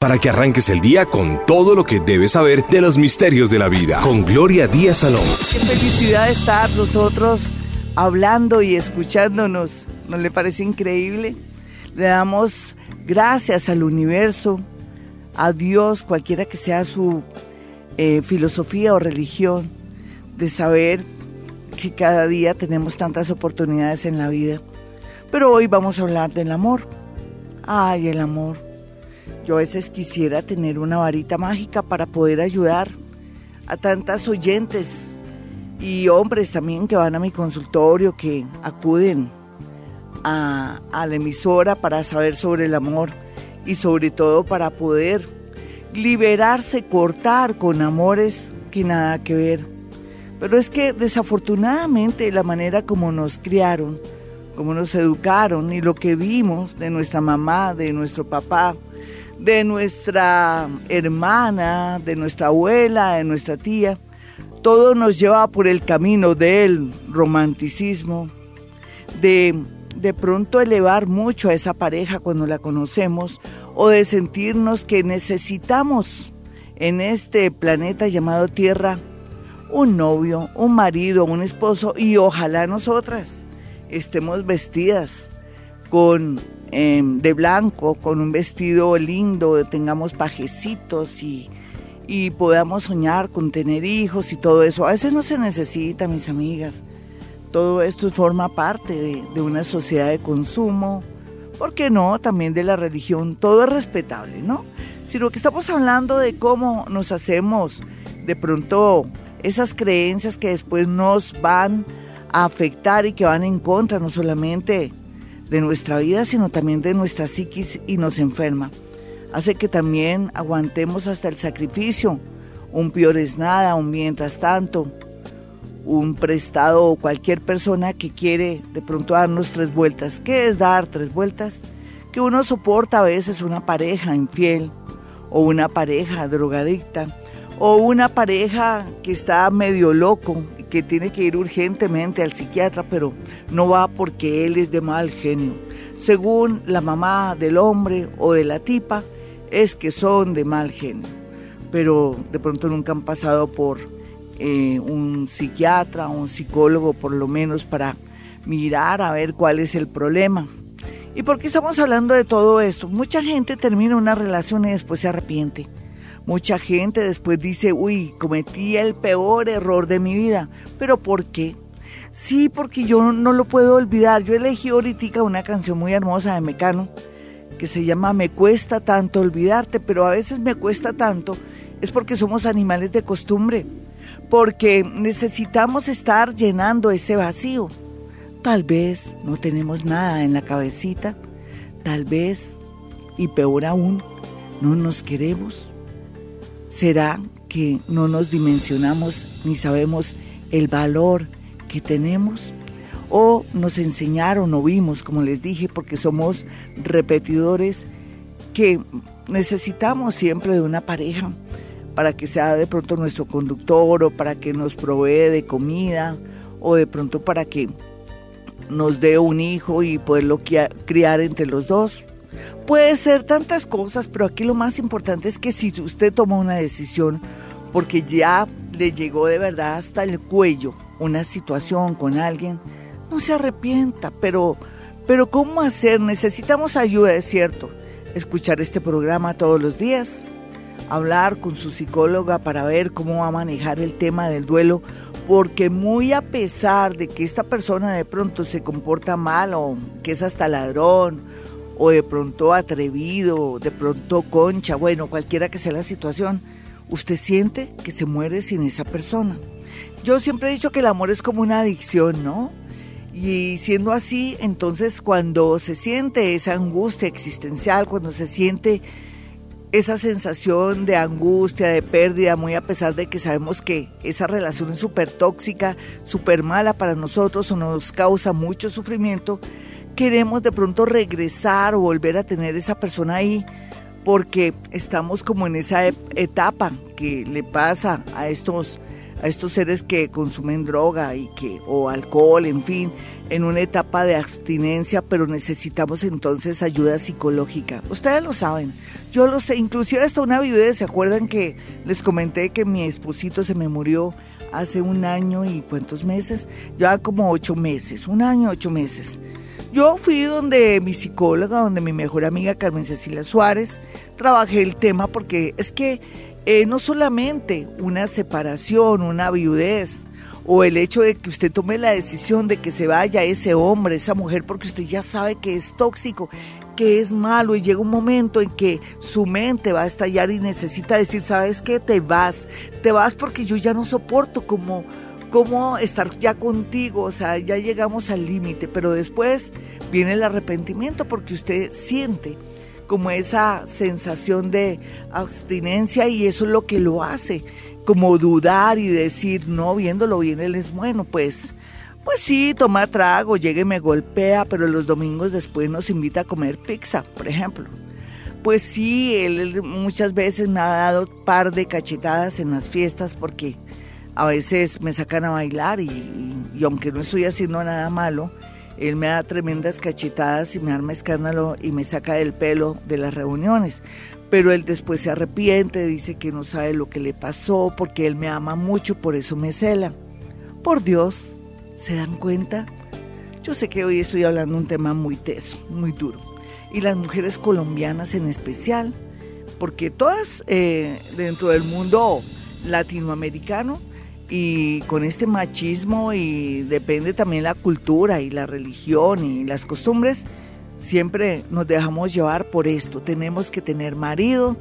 para que arranques el día con todo lo que debes saber de los misterios de la vida. Con Gloria Díaz Salón. Qué felicidad estar nosotros hablando y escuchándonos. ¿No le parece increíble? Le damos gracias al universo, a Dios, cualquiera que sea su eh, filosofía o religión, de saber que cada día tenemos tantas oportunidades en la vida. Pero hoy vamos a hablar del amor. Ay, el amor yo a veces quisiera tener una varita mágica para poder ayudar a tantas oyentes y hombres también que van a mi consultorio, que acuden a, la emisora para saber sobre el amor y sobre todo para poder liberarse, cortar con amores que nada que ver. Pero es que desafortunadamente la manera como nos criaron, como nos educaron y lo que vimos de nuestra mamá, de nuestro papá, de nuestra hermana, de nuestra abuela, de nuestra tía. Todo nos lleva por el camino del romanticismo, de de pronto elevar mucho a esa pareja cuando la conocemos o de sentirnos que necesitamos en este planeta llamado Tierra un novio, un marido, un esposo y ojalá nosotras estemos vestidas con Em, de blanco, con un vestido lindo, tengamos pajecitos y, y podamos soñar con tener hijos y todo eso. A veces no se necesita, mis amigas. Todo esto forma parte de, de una sociedad de consumo, ¿por qué no? También de la religión, todo es respetable, ¿no? Sino que estamos hablando de cómo nos hacemos de pronto esas creencias que después nos van a afectar y que van en contra no solamente de nuestra vida, sino también de nuestra psiquis y nos enferma. Hace que también aguantemos hasta el sacrificio, un peor es nada, un mientras tanto, un prestado o cualquier persona que quiere de pronto darnos tres vueltas. ¿Qué es dar tres vueltas? Que uno soporta a veces una pareja infiel o una pareja drogadicta o una pareja que está medio loco que tiene que ir urgentemente al psiquiatra, pero no va porque él es de mal genio. Según la mamá del hombre o de la tipa, es que son de mal genio, pero de pronto nunca han pasado por eh, un psiquiatra, un psicólogo, por lo menos para mirar a ver cuál es el problema. ¿Y por qué estamos hablando de todo esto? Mucha gente termina una relación y después se arrepiente. Mucha gente después dice, uy, cometí el peor error de mi vida. ¿Pero por qué? Sí, porque yo no lo puedo olvidar. Yo elegí ahorita una canción muy hermosa de Mecano que se llama Me cuesta tanto olvidarte, pero a veces me cuesta tanto es porque somos animales de costumbre, porque necesitamos estar llenando ese vacío. Tal vez no tenemos nada en la cabecita, tal vez, y peor aún, no nos queremos. ¿Será que no nos dimensionamos ni sabemos el valor que tenemos? ¿O nos enseñaron o vimos, como les dije, porque somos repetidores, que necesitamos siempre de una pareja para que sea de pronto nuestro conductor o para que nos provee de comida o de pronto para que nos dé un hijo y poderlo criar entre los dos? Puede ser tantas cosas, pero aquí lo más importante es que si usted toma una decisión, porque ya le llegó de verdad hasta el cuello una situación con alguien, no se arrepienta, pero, pero ¿cómo hacer? Necesitamos ayuda, es cierto. Escuchar este programa todos los días, hablar con su psicóloga para ver cómo va a manejar el tema del duelo, porque muy a pesar de que esta persona de pronto se comporta mal o que es hasta ladrón o de pronto atrevido, de pronto concha, bueno, cualquiera que sea la situación, usted siente que se muere sin esa persona. Yo siempre he dicho que el amor es como una adicción, ¿no? Y siendo así, entonces cuando se siente esa angustia existencial, cuando se siente esa sensación de angustia, de pérdida, muy a pesar de que sabemos que esa relación es súper tóxica, súper mala para nosotros o nos causa mucho sufrimiento, queremos de pronto regresar o volver a tener esa persona ahí porque estamos como en esa etapa que le pasa a estos a estos seres que consumen droga y que o alcohol, en fin, en una etapa de abstinencia, pero necesitamos entonces ayuda psicológica. Ustedes lo saben, yo lo sé, inclusive hasta una viudez, ¿se acuerdan que les comenté que mi esposito se me murió hace un año y cuántos meses? Ya como ocho meses, un año, ocho meses. Yo fui donde mi psicóloga, donde mi mejor amiga Carmen Cecilia Suárez, trabajé el tema porque es que eh, no solamente una separación, una viudez, o el hecho de que usted tome la decisión de que se vaya ese hombre, esa mujer, porque usted ya sabe que es tóxico, que es malo y llega un momento en que su mente va a estallar y necesita decir, ¿sabes qué? Te vas, te vas porque yo ya no soporto como, como estar ya contigo, o sea, ya llegamos al límite, pero después viene el arrepentimiento porque usted siente como esa sensación de abstinencia y eso es lo que lo hace como dudar y decir, no, viéndolo bien, él es bueno, pues, pues sí, toma trago, llegue y me golpea, pero los domingos después nos invita a comer pizza, por ejemplo. Pues sí, él muchas veces me ha dado par de cachetadas en las fiestas porque a veces me sacan a bailar y, y aunque no estoy haciendo nada malo, él me da tremendas cachetadas y me arma escándalo y me saca del pelo de las reuniones pero él después se arrepiente, dice que no sabe lo que le pasó, porque él me ama mucho, por eso me cela. Por Dios, ¿se dan cuenta? Yo sé que hoy estoy hablando un tema muy teso, muy duro, y las mujeres colombianas en especial, porque todas eh, dentro del mundo latinoamericano y con este machismo y depende también la cultura y la religión y las costumbres, Siempre nos dejamos llevar por esto. Tenemos que tener marido,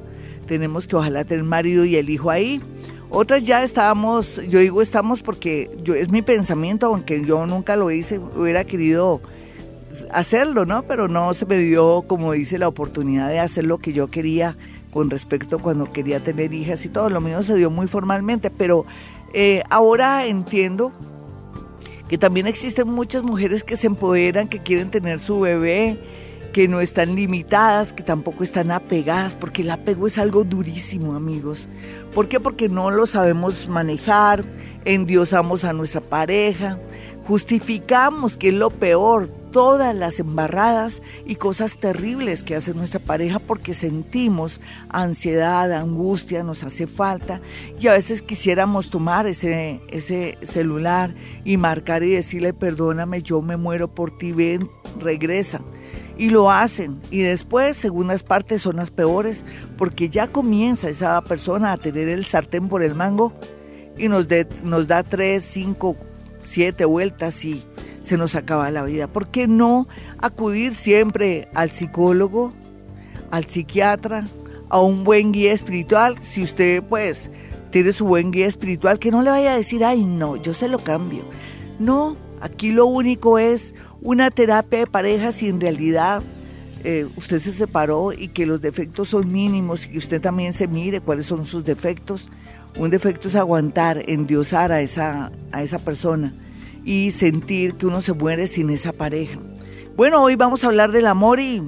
tenemos que ojalá tener marido y el hijo ahí. Otras ya estábamos, yo digo estamos porque yo es mi pensamiento, aunque yo nunca lo hice, hubiera querido hacerlo, ¿no? Pero no se me dio, como dice, la oportunidad de hacer lo que yo quería con respecto cuando quería tener hijas y todo. Lo mío se dio muy formalmente, pero eh, ahora entiendo que también existen muchas mujeres que se empoderan, que quieren tener su bebé, que no están limitadas, que tampoco están apegadas, porque el apego es algo durísimo, amigos. ¿Por qué? Porque no lo sabemos manejar, endiosamos a nuestra pareja, justificamos que es lo peor, todas las embarradas y cosas terribles que hace nuestra pareja porque sentimos ansiedad, angustia, nos hace falta y a veces quisiéramos tomar ese, ese celular y marcar y decirle perdóname, yo me muero por ti, ven, regresa. Y lo hacen. Y después, segundas partes son las peores, porque ya comienza esa persona a tener el sartén por el mango y nos, nos da tres, cinco, siete vueltas y se nos acaba la vida. ¿Por qué no acudir siempre al psicólogo, al psiquiatra, a un buen guía espiritual? Si usted pues tiene su buen guía espiritual, que no le vaya a decir, ay no, yo se lo cambio. No, aquí lo único es una terapia de pareja si en realidad eh, usted se separó y que los defectos son mínimos y que usted también se mire cuáles son sus defectos. Un defecto es aguantar, endiosar a esa, a esa persona y sentir que uno se muere sin esa pareja. Bueno, hoy vamos a hablar del amor y,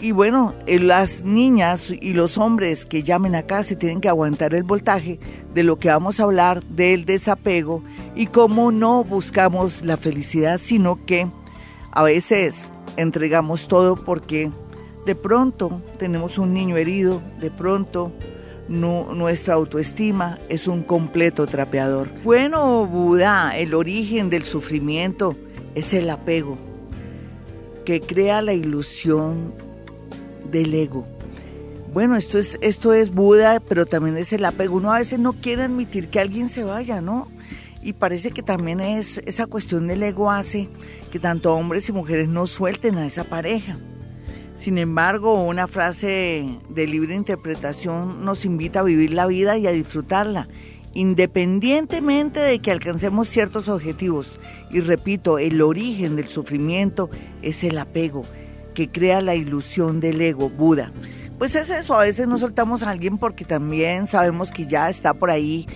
y bueno, eh, las niñas y los hombres que llamen acá se tienen que aguantar el voltaje de lo que vamos a hablar del desapego y cómo no buscamos la felicidad, sino que a veces entregamos todo porque de pronto tenemos un niño herido, de pronto nuestra autoestima es un completo trapeador. Bueno, Buda, el origen del sufrimiento es el apego, que crea la ilusión del ego. Bueno, esto es, esto es Buda, pero también es el apego. Uno a veces no quiere admitir que alguien se vaya, ¿no? Y parece que también es esa cuestión del ego hace que tanto hombres y mujeres no suelten a esa pareja. Sin embargo, una frase de libre interpretación nos invita a vivir la vida y a disfrutarla, independientemente de que alcancemos ciertos objetivos. Y repito, el origen del sufrimiento es el apego, que crea la ilusión del ego, Buda. Pues es eso, a veces no soltamos a alguien porque también sabemos que ya está por ahí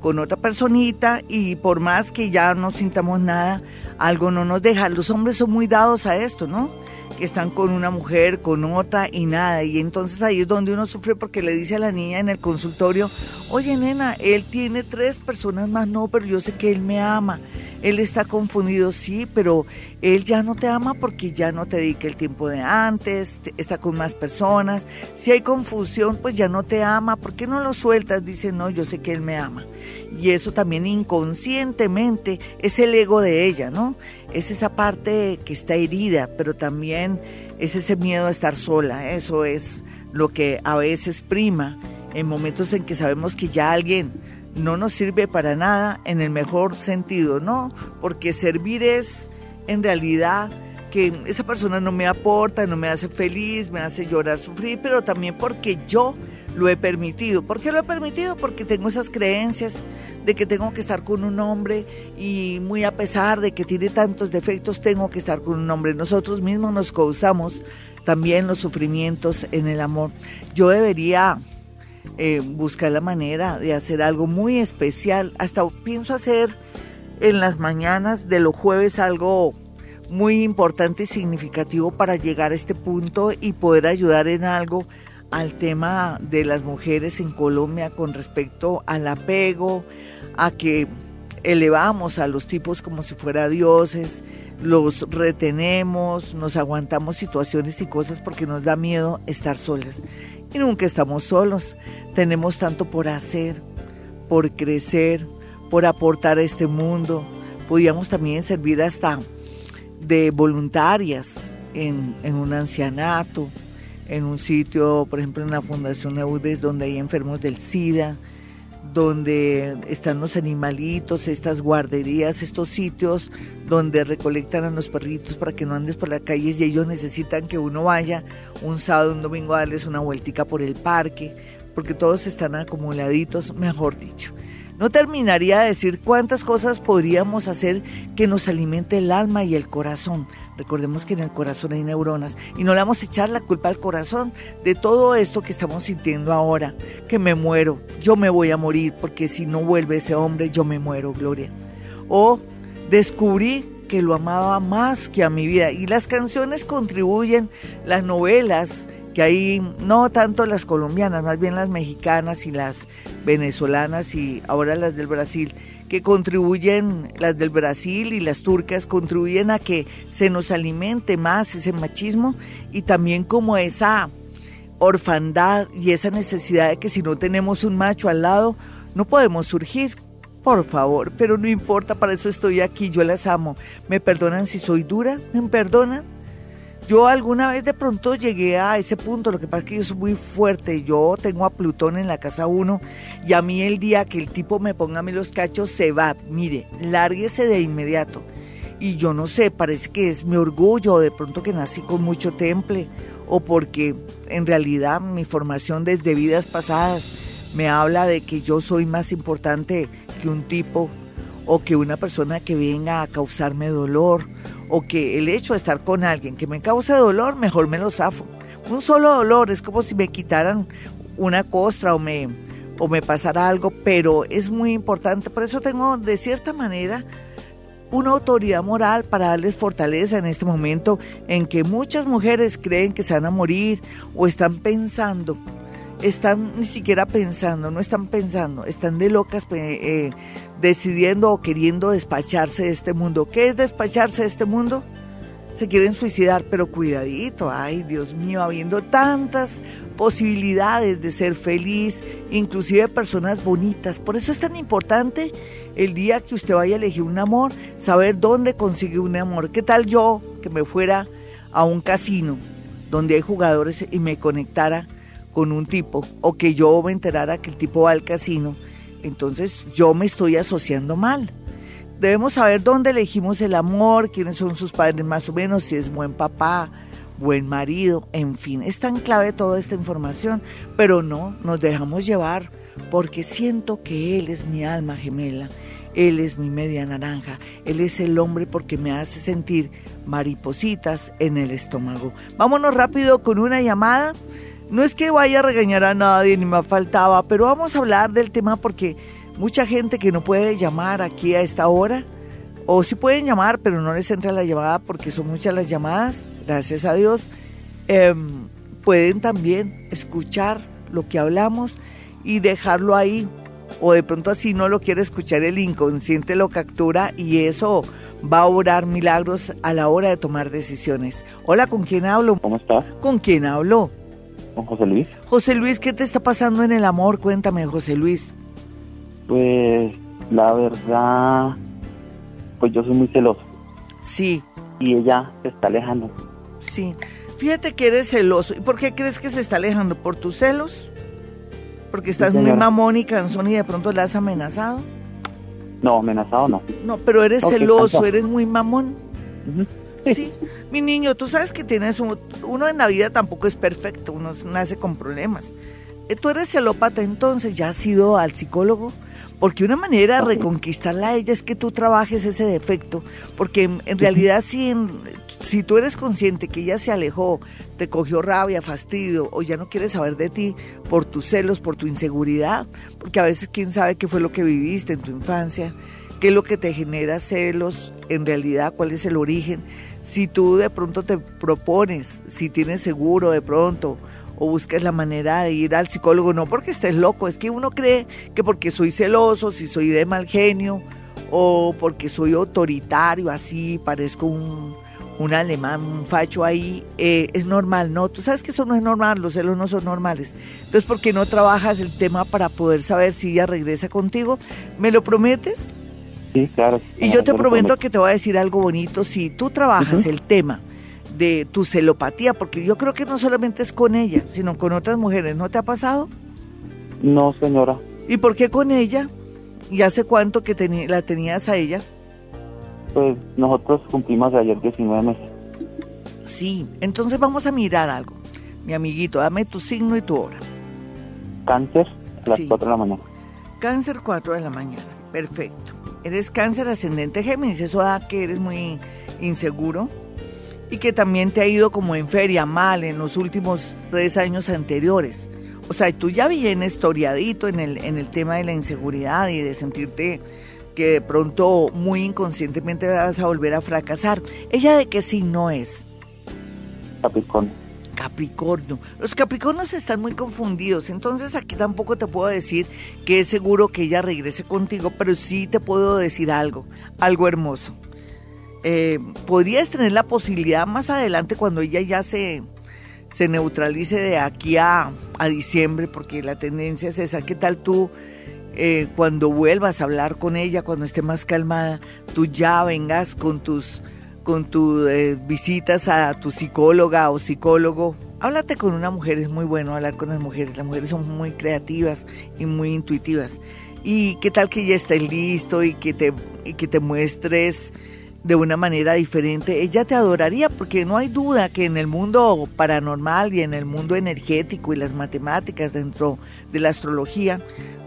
con otra personita y por más que ya no sintamos nada, algo no nos deja. Los hombres son muy dados a esto, ¿no? Que están con una mujer, con otra y nada. Y entonces ahí es donde uno sufre porque le dice a la niña en el consultorio, oye nena, él tiene tres personas más, no, pero yo sé que él me ama. Él está confundido, sí, pero él ya no te ama porque ya no te dedica el tiempo de antes, está con más personas. Si hay confusión, pues ya no te ama. ¿Por qué no lo sueltas? Dice, no, yo sé que él me ama. Y eso también inconscientemente es el ego de ella, ¿no? Es esa parte que está herida, pero también es ese miedo a estar sola. Eso es lo que a veces prima en momentos en que sabemos que ya alguien no nos sirve para nada en el mejor sentido, ¿no? Porque servir es en realidad que esa persona no me aporta, no me hace feliz, me hace llorar, sufrir, pero también porque yo lo he permitido. ¿Por qué lo he permitido? Porque tengo esas creencias de que tengo que estar con un hombre y muy a pesar de que tiene tantos defectos, tengo que estar con un hombre. Nosotros mismos nos causamos también los sufrimientos en el amor. Yo debería eh, buscar la manera de hacer algo muy especial. Hasta pienso hacer en las mañanas de los jueves algo muy importante y significativo para llegar a este punto y poder ayudar en algo al tema de las mujeres en Colombia con respecto al apego, a que elevamos a los tipos como si fuera dioses, los retenemos, nos aguantamos situaciones y cosas porque nos da miedo estar solas. Y nunca estamos solos. Tenemos tanto por hacer, por crecer, por aportar a este mundo. Podíamos también servir hasta de voluntarias en, un ancianato, en un sitio, por ejemplo, en la Fundación EUDES, donde hay enfermos del SIDA, donde están los animalitos, estas guarderías, estos sitios donde recolectan a los perritos para que no andes por las calles y ellos necesitan que uno vaya un sábado, un domingo a darles una vueltica por el parque, porque todos están acumuladitos, mejor dicho. No terminaría de decir cuántas cosas podríamos hacer que nos alimente el alma y el corazón. Recordemos que en el corazón hay neuronas y no le vamos a echar la culpa al corazón de todo esto que estamos sintiendo ahora, que me muero, yo me voy a morir porque si no vuelve ese hombre yo me muero, Gloria. O descubrí que lo amaba más que a mi vida y las canciones contribuyen, las novelas, que hay no tanto las colombianas, más bien las mexicanas y las venezolanas y ahora las del Brasil, que contribuyen, las del Brasil y las turcas, contribuyen a que se nos alimente más ese machismo y también como esa orfandad y esa necesidad de que si no tenemos un macho al lado, no podemos surgir. Por favor, pero no importa, para eso estoy aquí, yo las amo. ¿Me perdonan si soy dura? ¿Me perdonan? Yo alguna vez de pronto llegué a ese punto, lo que pasa es que yo soy muy fuerte, yo tengo a Plutón en la casa 1 y a mí el día que el tipo me ponga a mí los cachos se va, mire, lárguese de inmediato. Y yo no sé, parece que es mi orgullo, de pronto que nací con mucho temple, o porque en realidad mi formación desde vidas pasadas me habla de que yo soy más importante que un tipo o que una persona que venga a causarme dolor o que el hecho de estar con alguien que me cause dolor, mejor me lo zafo. Un solo dolor es como si me quitaran una costra o me, o me pasara algo, pero es muy importante. Por eso tengo de cierta manera una autoridad moral para darles fortaleza en este momento en que muchas mujeres creen que se van a morir o están pensando están ni siquiera pensando, no están pensando, están de locas eh, decidiendo o queriendo despacharse de este mundo. ¿Qué es despacharse de este mundo? Se quieren suicidar, pero cuidadito, ay Dios mío, habiendo tantas posibilidades de ser feliz, inclusive personas bonitas. Por eso es tan importante el día que usted vaya a elegir un amor, saber dónde consigue un amor. ¿Qué tal yo que me fuera a un casino donde hay jugadores y me conectara con un tipo o que yo me enterara que el tipo va al casino, entonces yo me estoy asociando mal. Debemos saber dónde elegimos el amor, quiénes son sus padres más o menos, si es buen papá, buen marido, en fin, es tan clave toda esta información, pero no, nos dejamos llevar porque siento que Él es mi alma gemela, Él es mi media naranja, Él es el hombre porque me hace sentir maripositas en el estómago. Vámonos rápido con una llamada. No es que vaya a regañar a nadie, ni me faltaba, pero vamos a hablar del tema porque mucha gente que no puede llamar aquí a esta hora, o sí pueden llamar, pero no les entra la llamada porque son muchas las llamadas, gracias a Dios, em, pueden también escuchar lo que hablamos y dejarlo ahí. O de pronto así no lo quiere escuchar el inconsciente, lo captura y eso va a orar milagros a la hora de tomar decisiones. Hola, ¿con quién hablo? ¿Cómo estás? ¿Con quién hablo? Con José Luis. José Luis, ¿qué te está pasando en el amor? Cuéntame, José Luis. Pues la verdad, pues yo soy muy celoso. Sí. Y ella se está alejando. Sí. Fíjate que eres celoso. ¿Y por qué crees que se está alejando? ¿Por tus celos? ¿Porque estás muy mamón y cansón y de pronto la has amenazado? No, amenazado no. No, pero eres celoso, eres muy mamón. Sí. Mi niño, tú sabes que tienes un, uno en la vida tampoco es perfecto, uno nace con problemas. Eh, tú eres celópata, entonces ya has ido al psicólogo, porque una manera de reconquistarla a ella es que tú trabajes ese defecto, porque en, realidad si, si tú eres consciente que ella se alejó, te cogió rabia, fastidio, o ya no quiere saber de ti por tus celos, por tu inseguridad, porque a veces quién sabe qué fue lo que viviste en tu infancia, qué es lo que te genera celos, en realidad cuál es el origen. Si tú de pronto te propones, si tienes seguro de pronto, o buscas la manera de ir al psicólogo, no porque estés loco, es que uno cree que porque soy celoso, si soy de mal genio, o porque soy autoritario, así parezco un, un alemán, un facho ahí, eh, es normal, ¿no? Tú sabes que eso no es normal, los celos no son normales. Entonces, ¿por qué no trabajas el tema para poder saber si ella regresa contigo? ¿Me lo prometes? Sí, claro. Y yo te prometo que te voy a decir algo bonito, si tú trabajas el tema de tu celopatía, porque yo creo que no solamente es con ella, sino con otras mujeres. ¿No te ha pasado? No, señora. ¿Y por qué con ella? ¿Y hace cuánto que la tenías a ella? Pues nosotros cumplimos ayer 19 meses. Sí, entonces vamos a mirar algo. Mi amiguito, dame tu signo y tu hora. Cáncer, a las 4 de la mañana. Cáncer, 4 de la mañana. Perfecto. Eres cáncer ascendente Géminis, eso da que eres muy inseguro, y que también te ha ido como en feria mal en los últimos tres años anteriores. O sea, tú ya vienes historiadito en el, en el tema de la inseguridad y de sentirte que de pronto muy inconscientemente vas a volver a fracasar. ¿Ella de qué signo es? Capricornio. Capricornio. Los Capricornios están muy confundidos, entonces aquí tampoco te puedo decir que es seguro que ella regrese contigo, pero sí te puedo decir algo, algo hermoso eh, podrías tener la posibilidad más adelante cuando ella ya se, se neutralice de aquí a, a diciembre, porque la tendencia es esa. ¿Qué tal tú eh, cuando vuelvas a hablar con ella, cuando esté más calmada, tú ya vengas con tus con tus eh, visitas a tu psicóloga o psicólogo? Háblate con una mujer, es muy bueno hablar con las mujeres. Las mujeres son muy creativas y muy intuitivas. ¿Y qué tal que ya estés listo y que te, y que te muestres? De una manera diferente, ella te adoraría porque no hay duda que en el mundo paranormal y en el mundo energético y las matemáticas dentro de la astrología,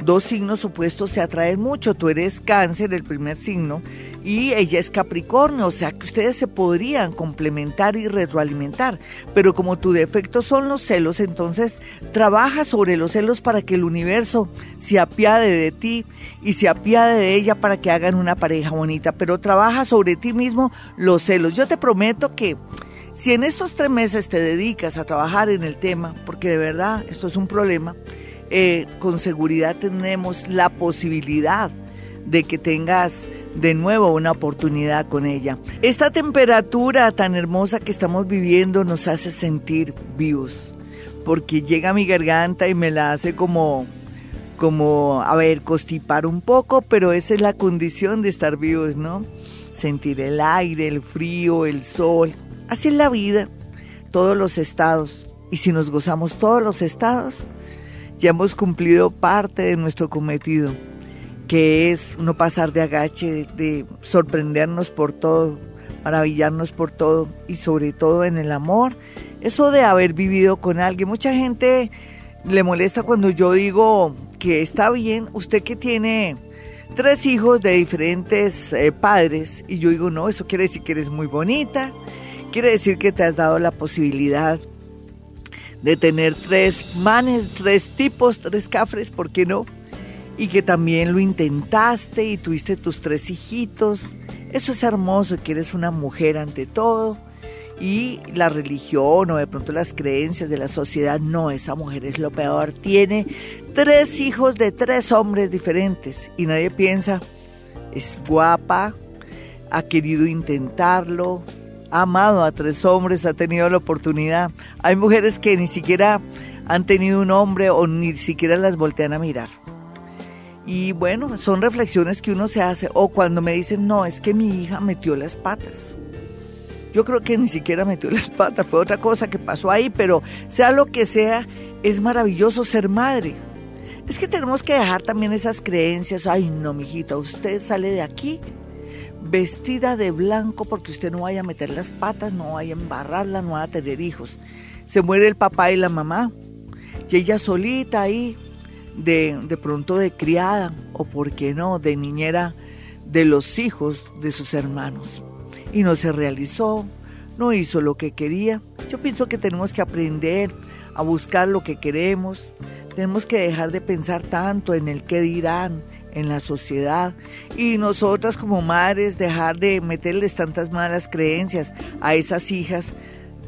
dos signos opuestos se atraen mucho. Tú eres cáncer, el primer signo, y ella es Capricornio, o sea que ustedes se podrían complementar y retroalimentar. Pero como tu defecto son los celos, entonces trabaja sobre los celos para que el universo se apiade de ti y se apiade de ella para que hagan una pareja bonita. Pero trabaja sobre ti mismo los celos. Yo te prometo que si en estos tres meses te dedicas a trabajar en el tema, porque de verdad esto es un problema, eh, con seguridad tenemos la posibilidad de que tengas de nuevo una oportunidad con ella. Esta temperatura tan hermosa que estamos viviendo nos hace sentir vivos, porque llega a mi garganta y me la hace como, como, a ver, constipar un poco, pero esa es la condición de estar vivos, ¿no? Sentir el aire, el frío, el sol. Así es la vida, todos los estados. Y si nos gozamos todos los estados, ya hemos cumplido parte de nuestro cometido que es no pasar de agache, de sorprendernos por todo, maravillarnos por todo y sobre todo en el amor. Eso de haber vivido con alguien, mucha gente le molesta cuando yo digo que está bien, usted que tiene tres hijos de diferentes eh, padres y yo digo, no, eso quiere decir que eres muy bonita, quiere decir que te has dado la posibilidad de tener tres manes, tres tipos, tres cafres, ¿por qué no? y que también lo intentaste y tuviste tus tres hijitos. Eso es hermoso, que eres una mujer ante todo y la religión o de pronto las creencias de la sociedad, no, esa mujer es lo peor. Tiene tres hijos de tres hombres diferentes y nadie piensa, es guapa, ha querido intentarlo, ha amado a tres hombres, ha tenido la oportunidad. Hay mujeres que ni siquiera han tenido un hombre o ni siquiera las voltean a mirar. Y bueno, son reflexiones que uno se hace. O cuando me dicen, no, es que mi hija metió las patas. Yo creo que ni siquiera metió las patas, fue otra cosa que pasó ahí, pero sea lo que sea, es maravilloso ser madre. Es que tenemos que dejar también esas creencias. Ay, no, mijita, usted sale de aquí vestida de blanco porque usted no vaya a meter las patas, no vaya a embarrarla, no vaya a tener hijos. Se muere el papá y la mamá, y ella solita ahí, de, de pronto de criada, o por qué no, de niñera de los hijos de sus hermanos. Y no se realizó, no hizo lo que quería. Yo pienso que tenemos que aprender a buscar lo que queremos, tenemos que dejar de pensar tanto en el qué dirán, en la sociedad y nosotras como madres dejar de meterles tantas malas creencias a esas hijas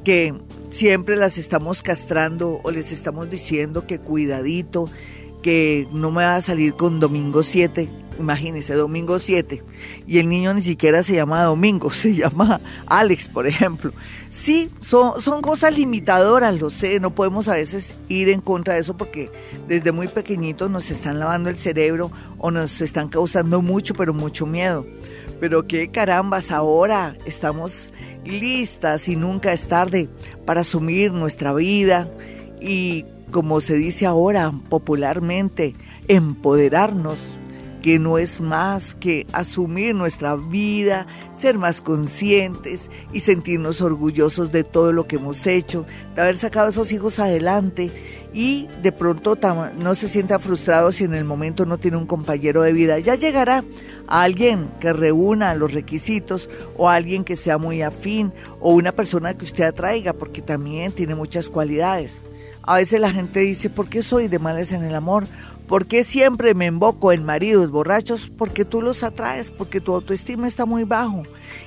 que siempre las estamos castrando o les estamos diciendo que cuidadito, que no me va a salir con domingo 7 imagínese, domingo 7, y el niño ni siquiera se llama Domingo, se llama Alex, por ejemplo. Sí, son, son cosas limitadoras, lo sé, no podemos a veces ir en contra de eso porque desde muy pequeñitos nos están lavando el cerebro o nos están causando mucho, pero mucho miedo. Pero qué carambas, ahora estamos listas y nunca es tarde para asumir nuestra vida y, como se dice ahora popularmente, empoderarnos que no es más que asumir nuestra vida, ser más conscientes y sentirnos orgullosos de todo lo que hemos hecho, de haber sacado a esos hijos adelante y de pronto no se sienta frustrado si en el momento no tiene un compañero de vida. Ya llegará alguien que reúna los requisitos o alguien que sea muy afín o una persona que usted atraiga porque también tiene muchas cualidades. A veces la gente dice, ¿por qué soy de males en el amor? ¿Por qué siempre me invoco en maridos borrachos? Porque tú los atraes, porque tu autoestima está muy bajo.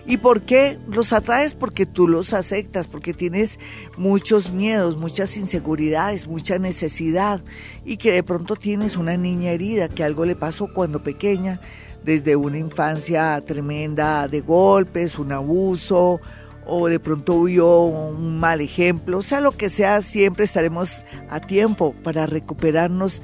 ¿Y por qué los atraes? Porque tú los aceptas, porque tienes muchos miedos, muchas inseguridades, mucha necesidad y que de pronto tienes una niña herida, que algo le pasó cuando pequeña, desde una infancia tremenda de golpes, un abuso, o de pronto vio un mal ejemplo, sea, lo que sea, siempre estaremos a tiempo para recuperarnos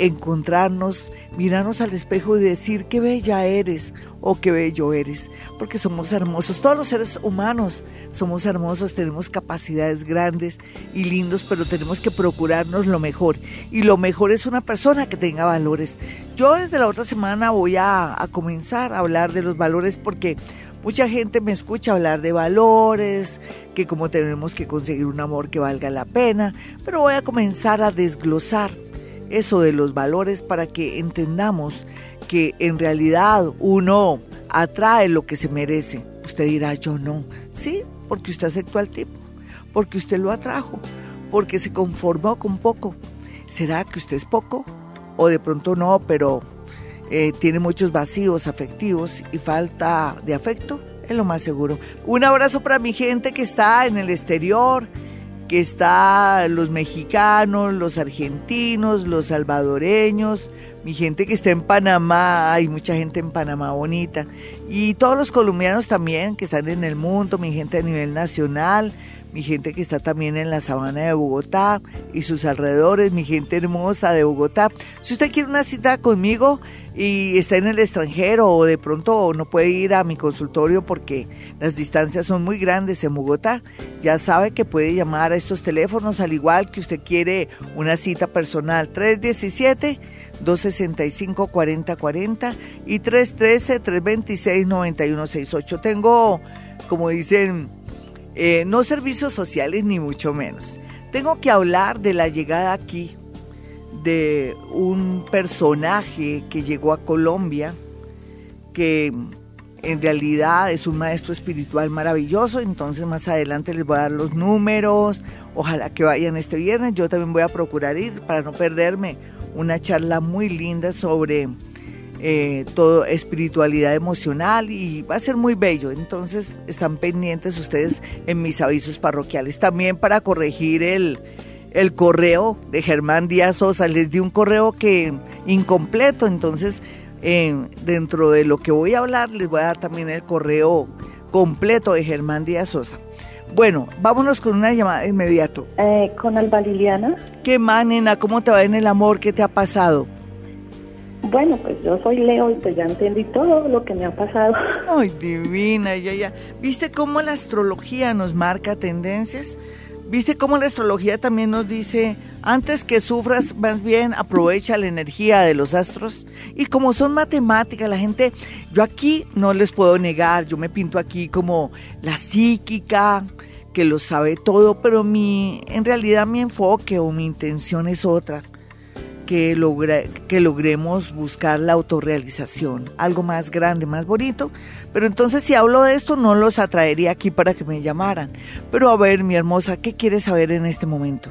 encontrarnos, mirarnos al espejo y decir qué bella eres o qué bello eres, porque somos hermosos. Todos los seres humanos somos hermosos, tenemos capacidades grandes y lindos, pero tenemos que procurarnos lo mejor. Y lo mejor es una persona que tenga valores. Yo desde la otra semana voy a, a comenzar a hablar de los valores porque Mucha gente me escucha hablar de valores, que como tenemos que conseguir un amor que valga la pena, pero voy a comenzar a desglosar eso de los valores para que entendamos que en realidad uno atrae lo que se merece. Usted dirá, yo no. Sí, porque usted aceptó al tipo, porque usted lo atrajo, porque se conformó con poco. ¿Será que usted es poco? O de pronto no, pero eh, tiene muchos vacíos afectivos y falta de afecto, es lo más seguro. Un abrazo para mi gente que está en el exterior que está los mexicanos, los argentinos, los salvadoreños, mi gente que está en Panamá, hay mucha gente en Panamá bonita, y todos los colombianos también que están en el mundo, mi gente a nivel nacional, mi gente que está también en la sabana de Bogotá y sus alrededores, mi gente hermosa de Bogotá. Si usted quiere una cita conmigo y está en el extranjero o de pronto no puede ir a mi consultorio porque las distancias son muy grandes en Bogotá, ya sabe que puede llamar a estos teléfonos al igual que usted quiere una cita personal 317 265 4040 y 313 326 9168. Tengo, como dicen, eh, no servicios sociales ni mucho menos. Tengo que hablar de la llegada aquí de un personaje que llegó a Colombia, que en realidad es un maestro espiritual maravilloso, entonces más adelante les voy a dar los números, ojalá que vayan este viernes, yo también voy a procurar ir para no perderme una charla muy linda sobre eh, todo espiritualidad emocional y va a ser muy bello. Entonces están pendientes ustedes en mis avisos parroquiales. También para corregir el, el correo de Germán Díaz Sosa, les di un correo que incompleto, entonces eh, dentro de lo que voy a hablar les voy a dar también el correo completo de Germán Díaz Sosa. Bueno, vámonos con una llamada de inmediato. Eh, con Alba Liliana. ¿Qué manena? ¿Cómo te va en el amor? ¿Qué te ha pasado? Bueno, pues yo soy Leo y pues ya entendí todo lo que me ha pasado. Ay, divina, ya, ya. ¿Viste cómo la astrología nos marca tendencias? ¿Viste cómo la astrología también nos dice, antes que sufras, más bien aprovecha la energía de los astros? Y como son matemáticas, la gente, yo aquí no les puedo negar, yo me pinto aquí como la psíquica, que lo sabe todo, pero mi, en realidad mi enfoque o mi intención es otra que, que logremos buscar la autorrealización, algo más grande, más bonito. Pero entonces si hablo de esto no los atraería aquí para que me llamaran. Pero a ver, mi hermosa, ¿qué quieres saber en este momento?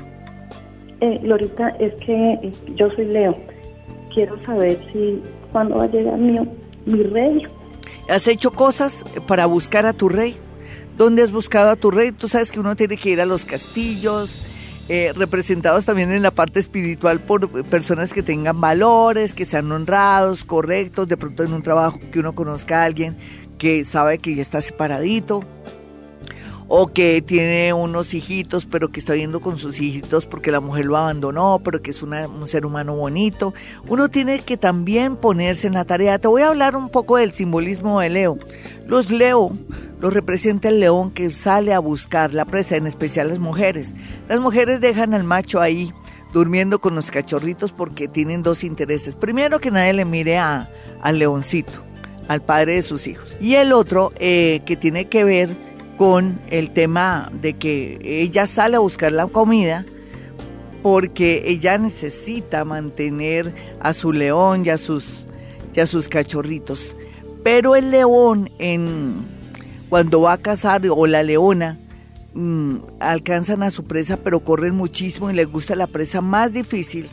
Eh, Lorita, es que eh, yo soy Leo. Quiero saber si cuándo va a llegar mi, mi rey. ¿Has hecho cosas para buscar a tu rey? ¿Dónde has buscado a tu rey? Tú sabes que uno tiene que ir a los castillos, eh, representados también en la parte espiritual por personas que tengan valores, que sean honrados, correctos, de pronto en un trabajo que uno conozca a alguien que sabe que ya está separadito o que tiene unos hijitos, pero que está viendo con sus hijitos porque la mujer lo abandonó, pero que es un ser humano bonito. Uno tiene que también ponerse en la tarea. Te voy a hablar un poco del simbolismo de Leo. Los Leo los representa el león que sale a buscar la presa, en especial las mujeres. Las mujeres dejan al macho ahí durmiendo con los cachorritos porque tienen dos intereses. Primero que nadie le mire a, al leoncito, al padre de sus hijos. Y el otro eh, que tiene que ver con el tema de que ella sale a buscar la comida porque ella necesita mantener a su león y a sus, sus cachorritos. Pero el león, en, cuando va a cazar, o la leona, mm, alcanzan a su presa, pero corren muchísimo y les gusta la presa más difícil,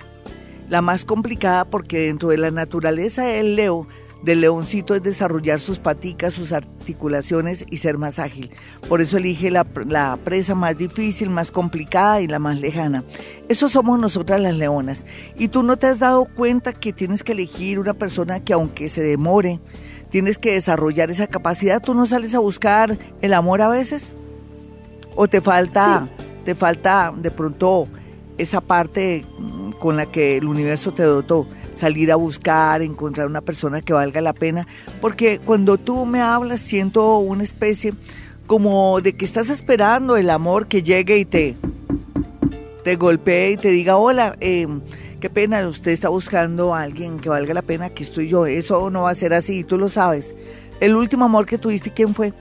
la más complicada, porque dentro de la naturaleza del leo del leoncito es desarrollar sus paticas, sus articulaciones y ser más ágil. Por eso elige la, presa más difícil, más complicada y la más lejana. Eso somos nosotras las leonas. Y tú no te has dado cuenta que tienes que elegir una persona que aunque se demore, tienes que desarrollar esa capacidad. ¿Tú no sales a buscar el amor a veces? ¿O te falta, te falta de pronto esa parte con la que el universo te dotó? Salir a buscar, encontrar una persona que valga la pena, porque cuando tú me hablas siento una especie como de que estás esperando el amor que llegue y te, te golpee y te diga, hola, em, qué pena, usted está buscando a alguien que valga la pena, que estoy yo, eso no va a ser así, tú lo sabes. El último amor que tuviste, ¿quién fue?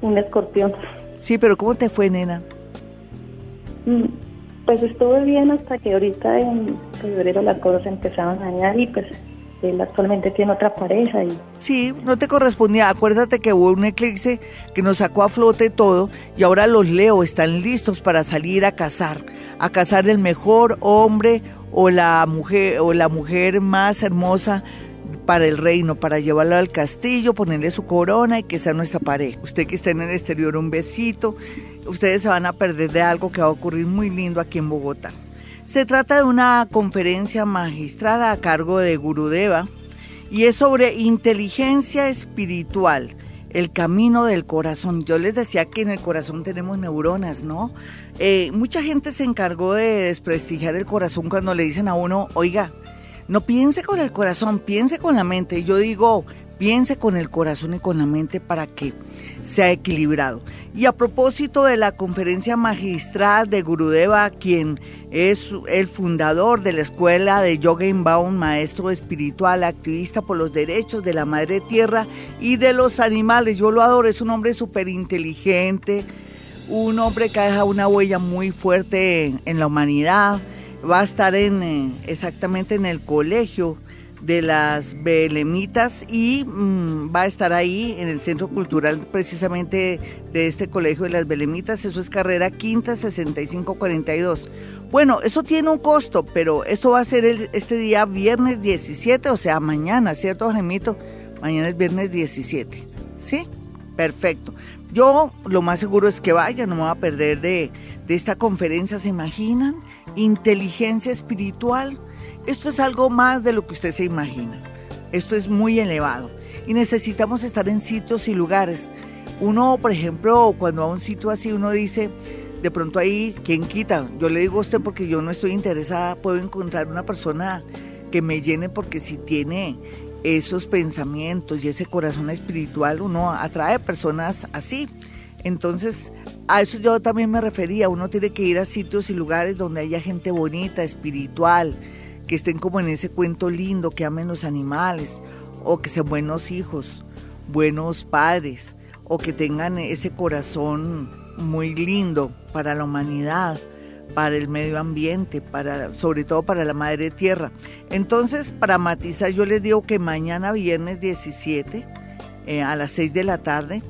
Un escorpión. Sí, pero ¿cómo te fue, nena? Mm, pues estuve bien hasta que ahorita en febrero las cosas empezaron a dañar y pues él actualmente tiene otra pareja y... Sí, no te correspondía. Acuérdate que hubo un eclipse que nos sacó a flote todo y ahora los Leo están listos para salir a cazar, a cazar el mejor hombre o la mujer o la mujer más hermosa para el reino, para llevarlo al castillo, ponerle su corona y que sea nuestra pareja. Usted que está en el exterior, un besito. Ustedes se van a perder de algo que va a ocurrir muy lindo aquí en Bogotá. Se trata de una conferencia magistral a cargo de Gurudeva y es sobre inteligencia espiritual, el camino del corazón. Yo les decía que en el corazón tenemos neuronas, ¿no? Eh, mucha gente se encargó de desprestigiar el corazón cuando le dicen a uno, oiga, no piense con el corazón, piense con la mente. Yo digo, piense con el corazón y con la mente para que sea equilibrado. Y a propósito de la conferencia magistral de Gurudeva, quien es el fundador de la escuela de Yoga Inbound, maestro espiritual, activista por los derechos de la madre tierra y de los animales. Yo lo adoro, es un hombre súper inteligente, un hombre que deja una huella muy fuerte en la humanidad va a estar en, eh, exactamente en el colegio de las Belemitas y mm, va a estar ahí en el Centro Cultural precisamente de este Colegio de las Belemitas. Eso es carrera quinta 6542. Bueno, eso tiene un costo, pero esto va a ser el, este día viernes 17, o sea, mañana, ¿cierto, Gemito? Mañana es viernes 17. ¿Sí? Perfecto. Yo lo más seguro es que vaya, no me voy a perder de, de esta conferencia, ¿se imaginan? Inteligencia espiritual esto es algo más de lo que usted se imagina. Esto es muy elevado y necesitamos estar en sitios y lugares. Uno, por ejemplo, cuando a un sitio así, uno dice, de pronto ahí, ¿quién quita? Yo le digo a usted porque yo no estoy interesada, puedo encontrar una persona que me llene porque si tiene esos pensamientos y ese corazón espiritual, uno atrae personas así. Entonces, a eso yo también me refería, uno tiene que ir a sitios y lugares donde haya gente bonita, espiritual, que estén como en ese cuento lindo, que amen los animales, o que sean buenos hijos, buenos padres, o que tengan ese corazón muy lindo para la humanidad, para el medio ambiente, para, sobre todo para la madre tierra. Entonces, para matizar, yo les digo que mañana viernes 17 eh, a las 6 de la tarde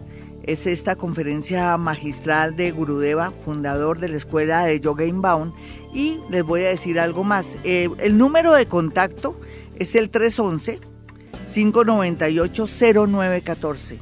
es esta conferencia magistral de Gurudeva, fundador de la escuela de Yoga Inbound, y les voy a decir algo más. Eh, el número de contacto es el 311-598-0914.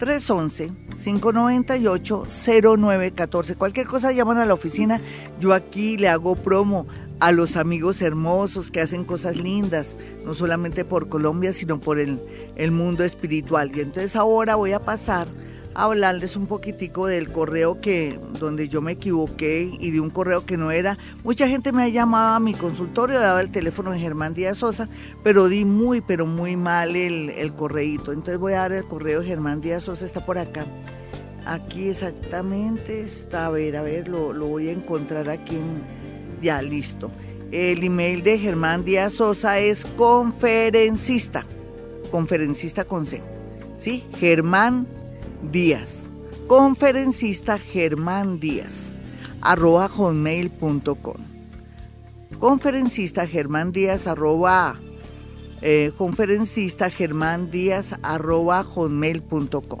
311-598-0914. Cualquier cosa llaman a la oficina. Yo aquí le hago promo a los amigos hermosos que hacen cosas lindas, no solamente por Colombia, sino por el, el mundo espiritual. Y entonces ahora voy a pasar hablarles un poquitico del correo que donde yo me equivoqué y de un correo que no era. Mucha gente me ha llamado a mi consultorio, daba el teléfono de Germán Díaz Sosa, pero di muy, pero muy mal el, el correíto. Entonces voy a dar el correo de Germán Díaz Sosa, está por acá. Aquí exactamente está, a ver, a ver, lo, lo voy a encontrar aquí en, ya, listo. El email de Germán Díaz Sosa es conferencista, conferencista con C, ¿sí? Germán Díaz, conferencista Germán Díaz, arroba hotmail.com. Conferencista Germán Díaz, arroba, eh, conferencista Germán Díaz, arroba hotmail.com.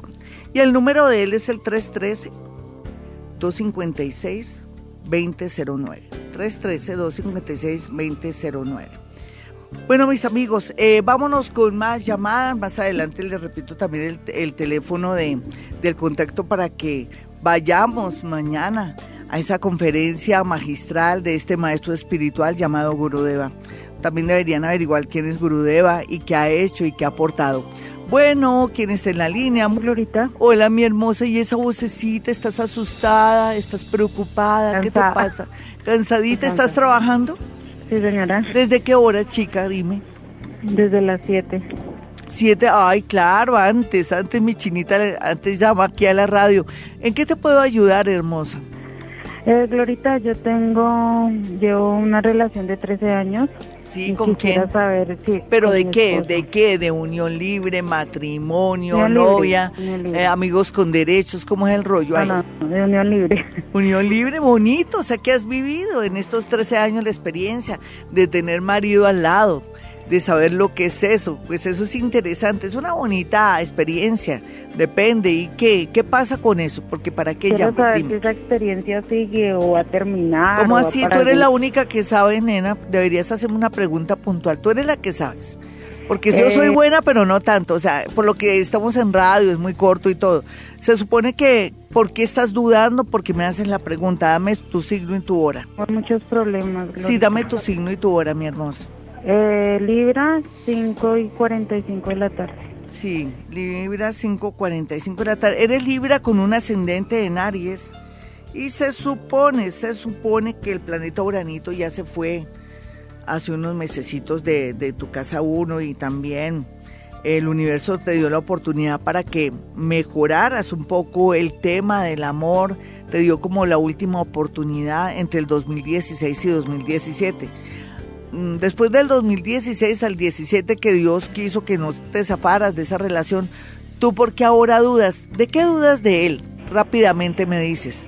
Y el número de él es el 313-256-2009. 313-256-2009. Bueno, mis amigos, eh, vámonos con más llamadas. Más adelante les repito también el, teléfono de, del contacto para que vayamos mañana a esa conferencia magistral de este maestro espiritual llamado Gurudeva. También deberían averiguar quién es Gurudeva y qué ha hecho y qué ha aportado. Bueno, ¿quién está en la línea? Glorita. Hola, mi hermosa. ¿Y esa vocecita? ¿Estás asustada? ¿Estás preocupada? ¿Qué te pasa? ¿Cansadita? ¿Estás trabajando? Sí, señora. ¿Desde qué hora, chica? Dime. Desde las 7. Siete, ay, claro, antes, antes mi chinita, antes llama aquí a la radio. ¿En qué te puedo ayudar, hermosa? Eh, Glorita, yo tengo, llevo una relación de 13 años. Sí, ¿con quién? saber, sí. ¿Pero de qué? ¿De qué? ¿De unión libre, matrimonio, novia, eh, amigos con derechos? ¿Cómo es el rollo ahí? No, no, de unión libre. Unión libre, bonito. O sea, ¿qué has vivido en estos 13 años la experiencia de tener marido al lado? De saber lo que es eso. Pues eso es interesante, es una bonita experiencia. Depende. ¿Y qué? ¿Qué pasa con eso? Porque para qué ya saber si esa experiencia sigue o va a terminar. ¿Cómo así? Tú eres la única que sabe, nena. Deberías hacerme una pregunta puntual. Tú eres la que sabes. Porque yo soy eh. buena, pero no tanto. O sea, por lo que estamos en radio, es muy corto y todo. Se supone que, ¿por qué estás dudando? Porque me hacen la pregunta. Dame tu signo y tu hora. Por muchos problemas. Sí, dame tu signo y tu hora, mi hermosa. Eh, Libra, 5 y 45 de la tarde. Sí, Libra, 5.45 de la tarde. Eres Libra con un ascendente en Aries. Y se supone, se supone que el planeta Uranito ya se fue hace unos mesecitos de, de tu casa 1 y también el universo te dio la oportunidad para que mejoraras un poco el tema del amor, te dio como la última oportunidad entre el 2016 y 2017 Mm, después del 2016 al 17 que Dios quiso que no te zafaras de esa relación, ¿tú por qué ahora dudas? ¿De qué dudas de él? Rápidamente me dices.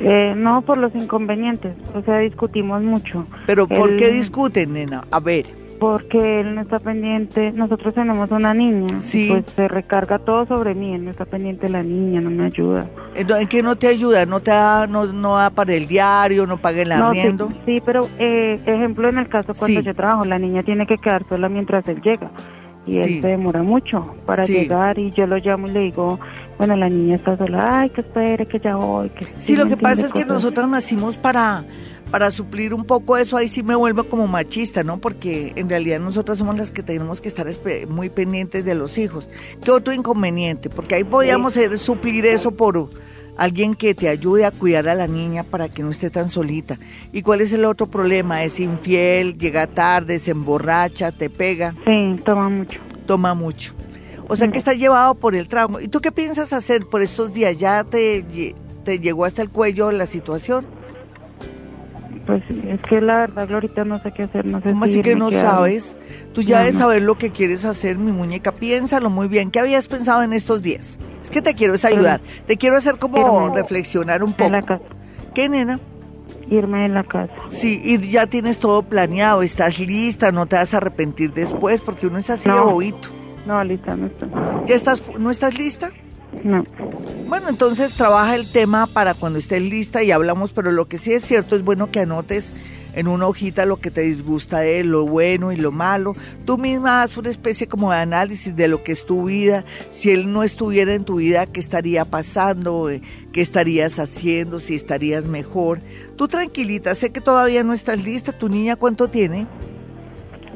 Eh, no, por los inconvenientes, o sea, discutimos mucho. ¿Pero por qué discuten, nena? A ver. Porque él no está pendiente. Nosotros tenemos una niña. Sí. Pues se recarga todo sobre mí. Él no está pendiente de la niña, no me ayuda. ¿En qué no te ayuda? ¿No te da, no, no da para el diario, no paga el No, sí, arriendo? sí, pero eh, ejemplo en el caso cuando Sí. yo trabajo, la niña tiene que quedar sola mientras él llega. Y él se demora mucho para llegar y yo lo llamo y le digo, bueno, la niña está sola, ay, que espere, que ya voy. Que, Sí, lo que pasa es que nosotros nacimos para, para suplir un poco eso, ahí sí me vuelvo como machista, ¿no? Porque en realidad nosotras somos las que tenemos que estar muy pendientes de los hijos. ¿Qué otro inconveniente? Porque ahí podíamos suplir eso por alguien que te ayude a cuidar a la niña para que no esté tan solita. ¿Y cuál es el otro problema? Es infiel, llega tarde, se emborracha, te pega, Sí, toma mucho. toma mucho. O sea que está llevado por el trauma. ¿Y tú qué piensas hacer por estos días? ¿Ya te, te llegó hasta el cuello la situación? Pues es que la verdad, Glorita, no sé qué hacer, no sé ¿Cómo si así que no sabes? Tú ya No, debes no. saber lo que quieres hacer, mi muñeca. Piénsalo muy bien. ¿Qué habías pensado en estos días? Es que te quiero es ayudar. Te quiero hacer como reflexionar un poco. la casa, ¿Qué, nena? irme de la casa. Sí, y ya tienes todo planeado, estás lista, no te vas a arrepentir después, porque uno es así de No. bobito. No, lista, no estoy. ¿Ya estás, no estás lista? No. Bueno, entonces trabaja el tema para cuando estés lista y hablamos, pero lo que sí es cierto es bueno que anotes en una hojita lo que te disgusta de él, lo bueno y lo malo. Tú misma haz una especie como de análisis de lo que es tu vida. Si él no estuviera en tu vida, ¿qué estaría pasando? Eh, ¿Qué estarías haciendo? Si estarías mejor. Tú tranquilita, sé que todavía no estás lista. ¿Tu niña cuánto tiene?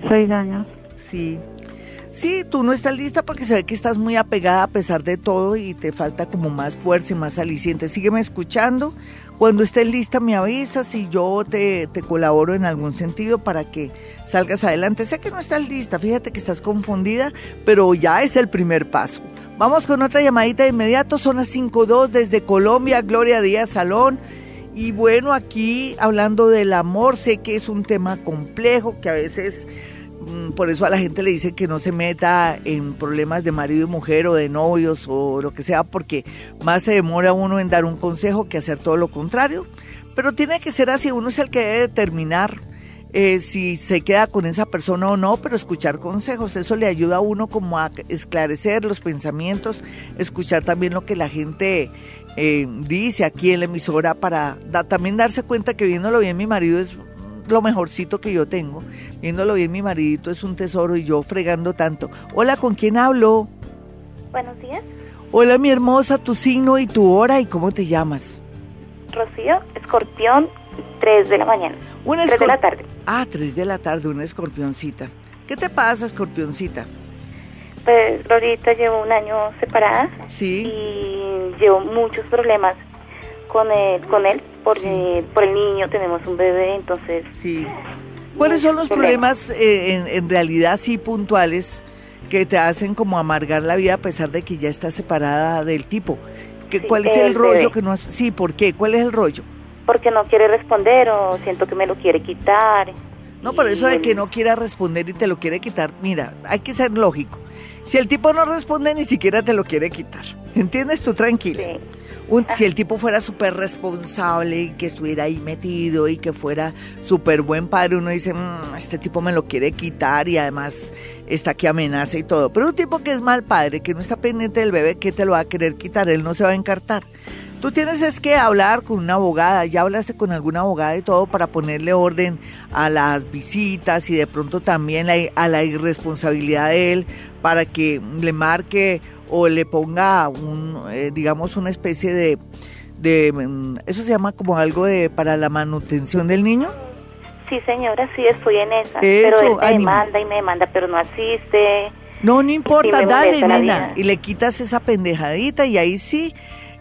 Seis años. Sí. Sí, tú no estás lista porque se ve que estás muy apegada a pesar de todo y te falta como más fuerza y más aliciente. Sígueme escuchando. Cuando estés lista me avisas y yo te, te colaboro en algún sentido para que salgas adelante. Sé que no estás lista, fíjate que estás confundida, pero ya es el primer paso. Vamos con otra llamadita de inmediato, son las 5.2 desde Colombia, Gloria Díaz Salón. Y bueno, aquí hablando del amor, sé que es un tema complejo, que a veces por eso a la gente le dice que no se meta en problemas de marido y mujer o de novios o lo que sea, porque más se demora uno en dar un consejo que hacer todo lo contrario. Pero tiene que ser así, uno es el que debe determinar eh, si se queda con esa persona o no, pero escuchar consejos, eso le ayuda a uno como a esclarecer los pensamientos, escuchar también lo que la gente eh, dice aquí en la emisora para también darse cuenta que viéndolo bien mi marido es lo mejorcito que yo tengo, viéndolo bien mi maridito es un tesoro y yo fregando tanto. Hola, ¿con quién hablo? Buenos días, Hola, mi hermosa, tu signo y tu hora y cómo te llamas. Rocío, escorpión, 3 de la mañana. Una 3 de la tarde. Ah, 3 de la tarde, una escorpioncita. ¿Qué te pasa, escorpioncita? Pues ahorita llevo un año separada Sí. y llevo muchos problemas con él, con él por, Sí. eh, por el niño, tenemos un bebé, entonces Sí. ¿Cuáles son los problemas eh, en, en realidad sí puntuales que te hacen como amargar la vida a pesar de que ya estás separada del tipo? ¿Qué, Sí, ¿Cuál es el el rollo bebé. que no has... Sí, ¿por qué? ¿Cuál es el rollo? porque no quiere responder o siento que me lo quiere quitar. No, por eso de que no quiera responder y te lo quiere quitar, mira, hay que ser lógico. Si el tipo no responde, ni siquiera te lo quiere quitar. ¿Entiendes? Tú tranquila. Sí. Un- si el tipo fuera súper responsable y que estuviera ahí metido y que fuera súper buen padre, uno dice, "Mm, este tipo me lo quiere quitar y además está que amenaza y todo. Pero un tipo que es mal padre, que no está pendiente del bebé, que te lo va a querer quitar? Él no se va a encartar. Tú tienes es que hablar con una abogada, ya hablaste con alguna abogada y todo para ponerle orden a las visitas y de pronto también a la irresponsabilidad de él para que le marque o le ponga un, eh, digamos, una especie de, de, mm, eso se llama como algo de para la manutención del niño. Sí, señora, sí, estoy en esa. Eso, pero él me ánimo. demanda y me demanda, pero no asiste. No, no importa, dale, nena, y le quitas esa pendejadita y ahí sí,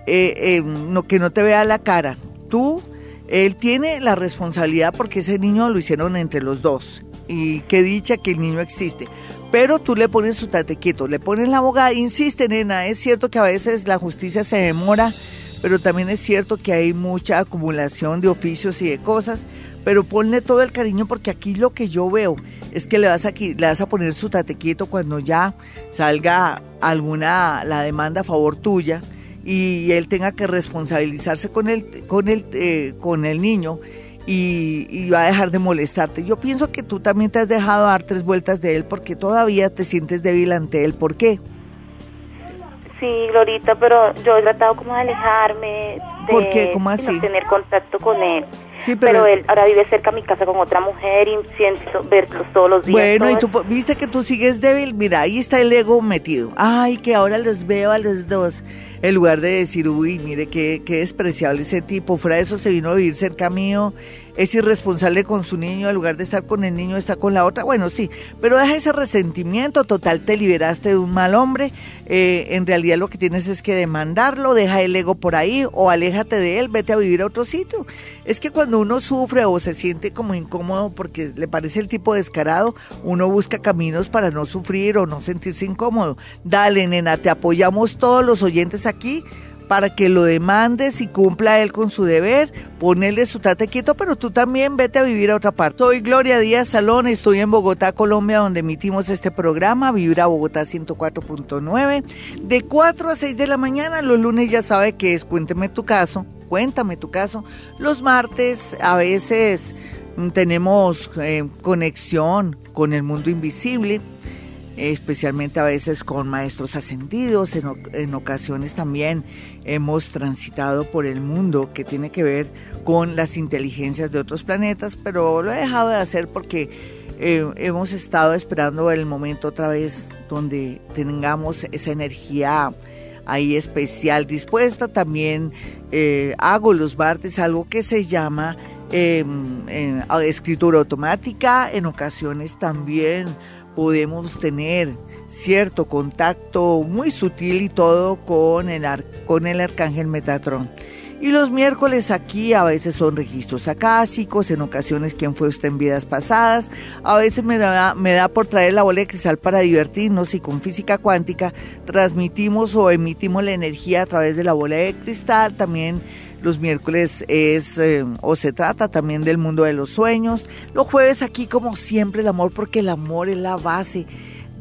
eh, eh, no, que no te vea la cara. Tú, él tiene la responsabilidad porque ese niño lo hicieron entre los dos. Y qué dicha que el niño existe. Pero tú le pones su tate quieto, le pones la abogada, insiste, nena, es cierto que a veces la justicia se demora, pero también es cierto que hay mucha acumulación de oficios y de cosas, pero ponle todo el cariño porque aquí lo que yo veo es que le vas a, le vas a poner su tate quieto cuando ya salga alguna, la demanda a favor tuya y él tenga que responsabilizarse con el, con el, eh, con el niño y, y va a dejar de molestarte. Yo pienso que tú también te has dejado dar tres vueltas de él porque todavía te sientes débil ante él. ¿Por qué? Sí, Glorita, pero yo he tratado como de alejarme, de ¿Por qué? ¿Cómo no así? tener contacto con él. Sí, pero- pero... él ahora vive cerca de mi casa con otra mujer y siento verlos todos los días. Bueno, y tú viste que tú sigues débil, mira, ahí está el ego metido. Ay, que ahora los veo a los dos. En lugar de decir, uy, mire qué, qué despreciable ese tipo, fuera de eso se vino a vivir cerca mío, es irresponsable con su niño, en lugar de estar con el niño, está con la otra. Bueno, sí, pero deja ese resentimiento, total, te liberaste de un mal hombre. eh, en realidad lo que tienes es que demandarlo, deja el ego por ahí o aléjate de él, vete a vivir a otro sitio. Es que cuando uno sufre o se siente como incómodo porque le parece el tipo descarado, uno busca caminos para no sufrir o no sentirse incómodo. Dale, nena, te apoyamos todos los oyentes aquí para que lo demandes y cumpla él con su deber, ponerle su tate quieto, pero tú también vete a vivir a otra parte. Soy Gloria Díaz Salón, estoy en Bogotá, Colombia, donde emitimos este programa, Vibra Bogotá 104.9, de 4 a 6 de la mañana, los lunes ya sabe que es Cuénteme tu caso, cuéntame tu caso, los martes a veces mm, tenemos eh, conexión con el mundo invisible, especialmente a veces con maestros ascendidos, en, en ocasiones también hemos transitado por el mundo que tiene que ver con las inteligencias de otros planetas, pero lo he dejado de hacer porque eh, hemos estado esperando el momento otra vez donde tengamos esa energía ahí especial dispuesta. También eh, hago los martes algo que se llama eh, eh, escritura automática. En ocasiones también podemos tener cierto contacto muy sutil y todo con el, con el arcángel Metatrón. Y los miércoles aquí a veces son registros acásicos, en ocasiones quién fue usted en vidas pasadas, a veces me da, me da por traer la bola de cristal para divertirnos y con física cuántica transmitimos o emitimos la energía a través de la bola de cristal, también los miércoles es eh, o se trata también del mundo de los sueños. Los jueves aquí como siempre el amor porque el amor es la base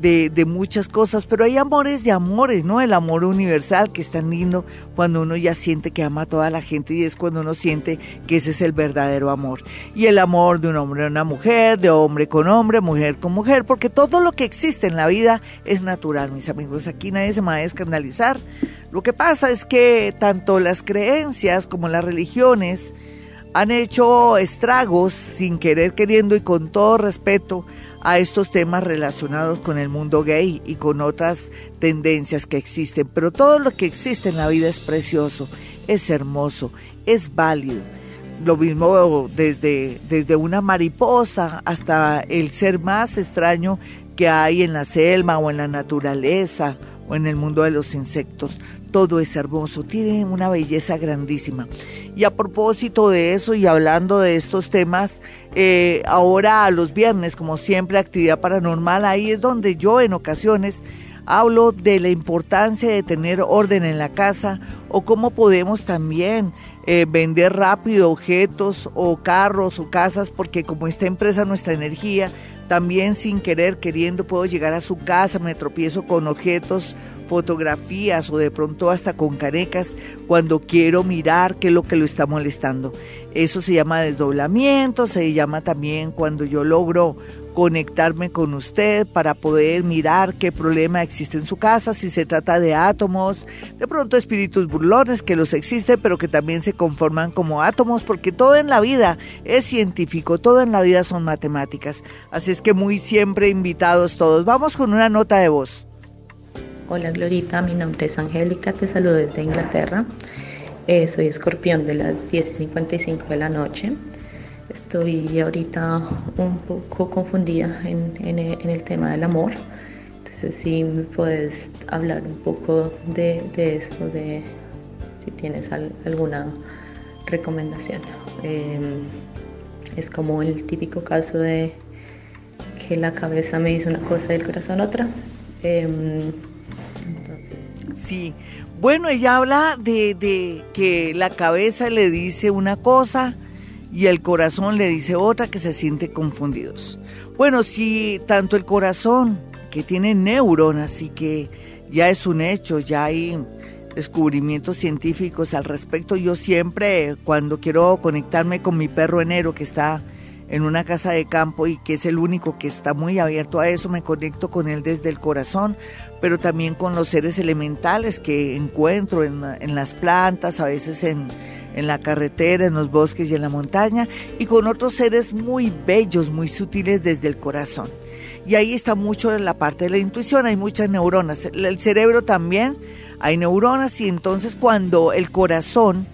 de, muchas cosas, pero hay amores de amores, ¿no? El amor universal que es tan lindo cuando uno ya siente que ama a toda la gente y es cuando uno siente que ese es el verdadero amor. Y el amor de un hombre a una mujer, de hombre con hombre, mujer con mujer, porque todo lo que existe en la vida es natural, mis amigos. Aquí nadie se me va a escandalizar. Lo que pasa es que tanto las creencias como las religiones han hecho estragos sin querer queriendo y con todo respeto a estos temas relacionados con el mundo gay y con otras tendencias que existen. Pero todo lo que existe en la vida es precioso, es hermoso, es válido. Lo mismo desde, desde una mariposa hasta el ser más extraño que hay en la selva o en la naturaleza o en el mundo de los insectos. Todo es hermoso, tiene una belleza grandísima. Y a propósito de eso y hablando de estos temas, eh, ahora los viernes, como siempre, actividad paranormal, ahí es donde yo en ocasiones hablo de la importancia de tener orden en la casa o cómo podemos también eh, vender rápido objetos o carros o casas, porque como esta empresa nuestra energía, también sin querer, queriendo, puedo llegar a su casa, me tropiezo con objetos, fotografías o de pronto hasta con canecas cuando quiero mirar qué es lo que lo está molestando. Eso se llama desdoblamiento, se llama también cuando yo logro conectarme con usted para poder mirar qué problema existe en su casa, si se trata de átomos, de pronto espíritus burlones que los existen, pero que también se conforman como átomos, porque todo en la vida es científico, todo en la vida son matemáticas. Así es que muy siempre invitados todos. Vamos con una nota de voz. Hola Glorita, mi nombre es Angélica, te saludo desde Inglaterra. Eh, soy escorpión de las 10 y 55 de la noche. Estoy ahorita un poco confundida en, el tema del amor. Entonces, si me puedes hablar un poco de, de eso, de si tienes al, alguna recomendación. Eh, es como el típico caso de que la cabeza me dice una cosa y el corazón otra. Entonces, Sí, bueno, ella habla de, de que la cabeza le dice una cosa y el corazón le dice otra que se siente confundidos. Bueno, si tanto el corazón, que tiene neuronas y que ya es un hecho, ya hay descubrimientos científicos al respecto. Yo siempre, cuando quiero conectarme con mi perro enero que está en una casa de campo y que es el único que está muy abierto a eso, me conecto con él desde el corazón, pero también con los seres elementales que encuentro en, las plantas, a veces en, en la carretera, en los bosques y en la montaña, y con otros seres muy bellos, muy sutiles desde el corazón. Y ahí está mucho la parte de la intuición, hay muchas neuronas. El cerebro también, hay neuronas y entonces cuando el corazón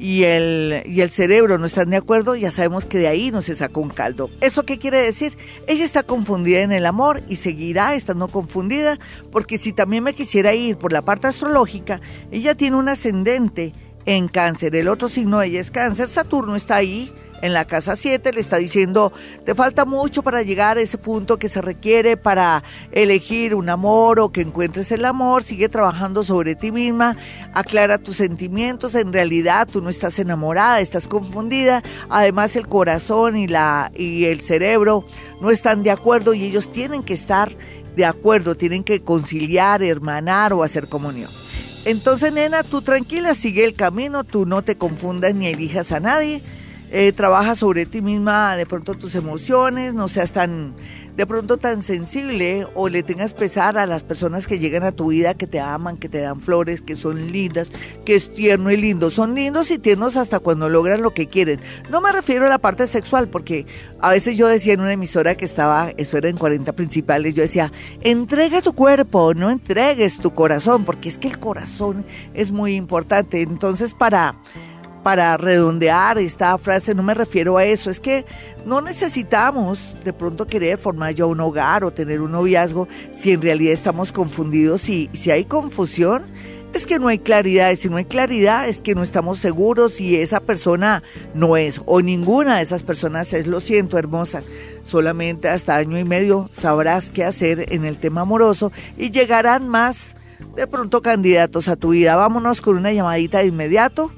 y el, y el cerebro no están de acuerdo, ya sabemos que de ahí no se sacó un caldo. ¿Eso qué quiere decir? Ella está confundida en el amor y seguirá estando confundida, porque si también me quisiera ir por la parte astrológica, ella tiene un ascendente en cáncer, el otro signo de ella es cáncer, Saturno está ahí en la casa 7 le está diciendo, te falta mucho para llegar a ese punto que se requiere para elegir un amor o que encuentres el amor, sigue trabajando sobre ti misma, aclara tus sentimientos, en realidad tú no estás enamorada, estás confundida, además el corazón y, la, y el cerebro no están de acuerdo y ellos tienen que estar de acuerdo, tienen que conciliar, hermanar o hacer comunión. Entonces, nena, tú tranquila, sigue el camino, tú no te confundas ni elijas a nadie eh, trabaja sobre ti misma, de pronto tus emociones, no seas tan, de pronto tan sensible o le tengas pesar a las personas que llegan a tu vida, que te aman, que te dan flores, que son lindas, que es tierno y lindo. Son lindos y tiernos hasta cuando logran lo que quieren. No me refiero a la parte sexual, porque a veces yo decía en una emisora que estaba, eso era en 40 principales, yo decía, entrega tu cuerpo, no entregues tu corazón, porque es que el corazón es muy importante. Entonces, para para redondear esta frase, no me refiero a eso, es que no necesitamos de pronto querer formar ya un hogar o tener un noviazgo si en realidad estamos confundidos y si hay confusión es que no hay claridad, y si no hay claridad es que no estamos seguros si esa persona no es o ninguna de esas personas es, lo siento hermosa, solamente hasta año y medio sabrás qué hacer en el tema amoroso y llegarán más de pronto candidatos a tu vida. Vámonos con una llamadita de inmediato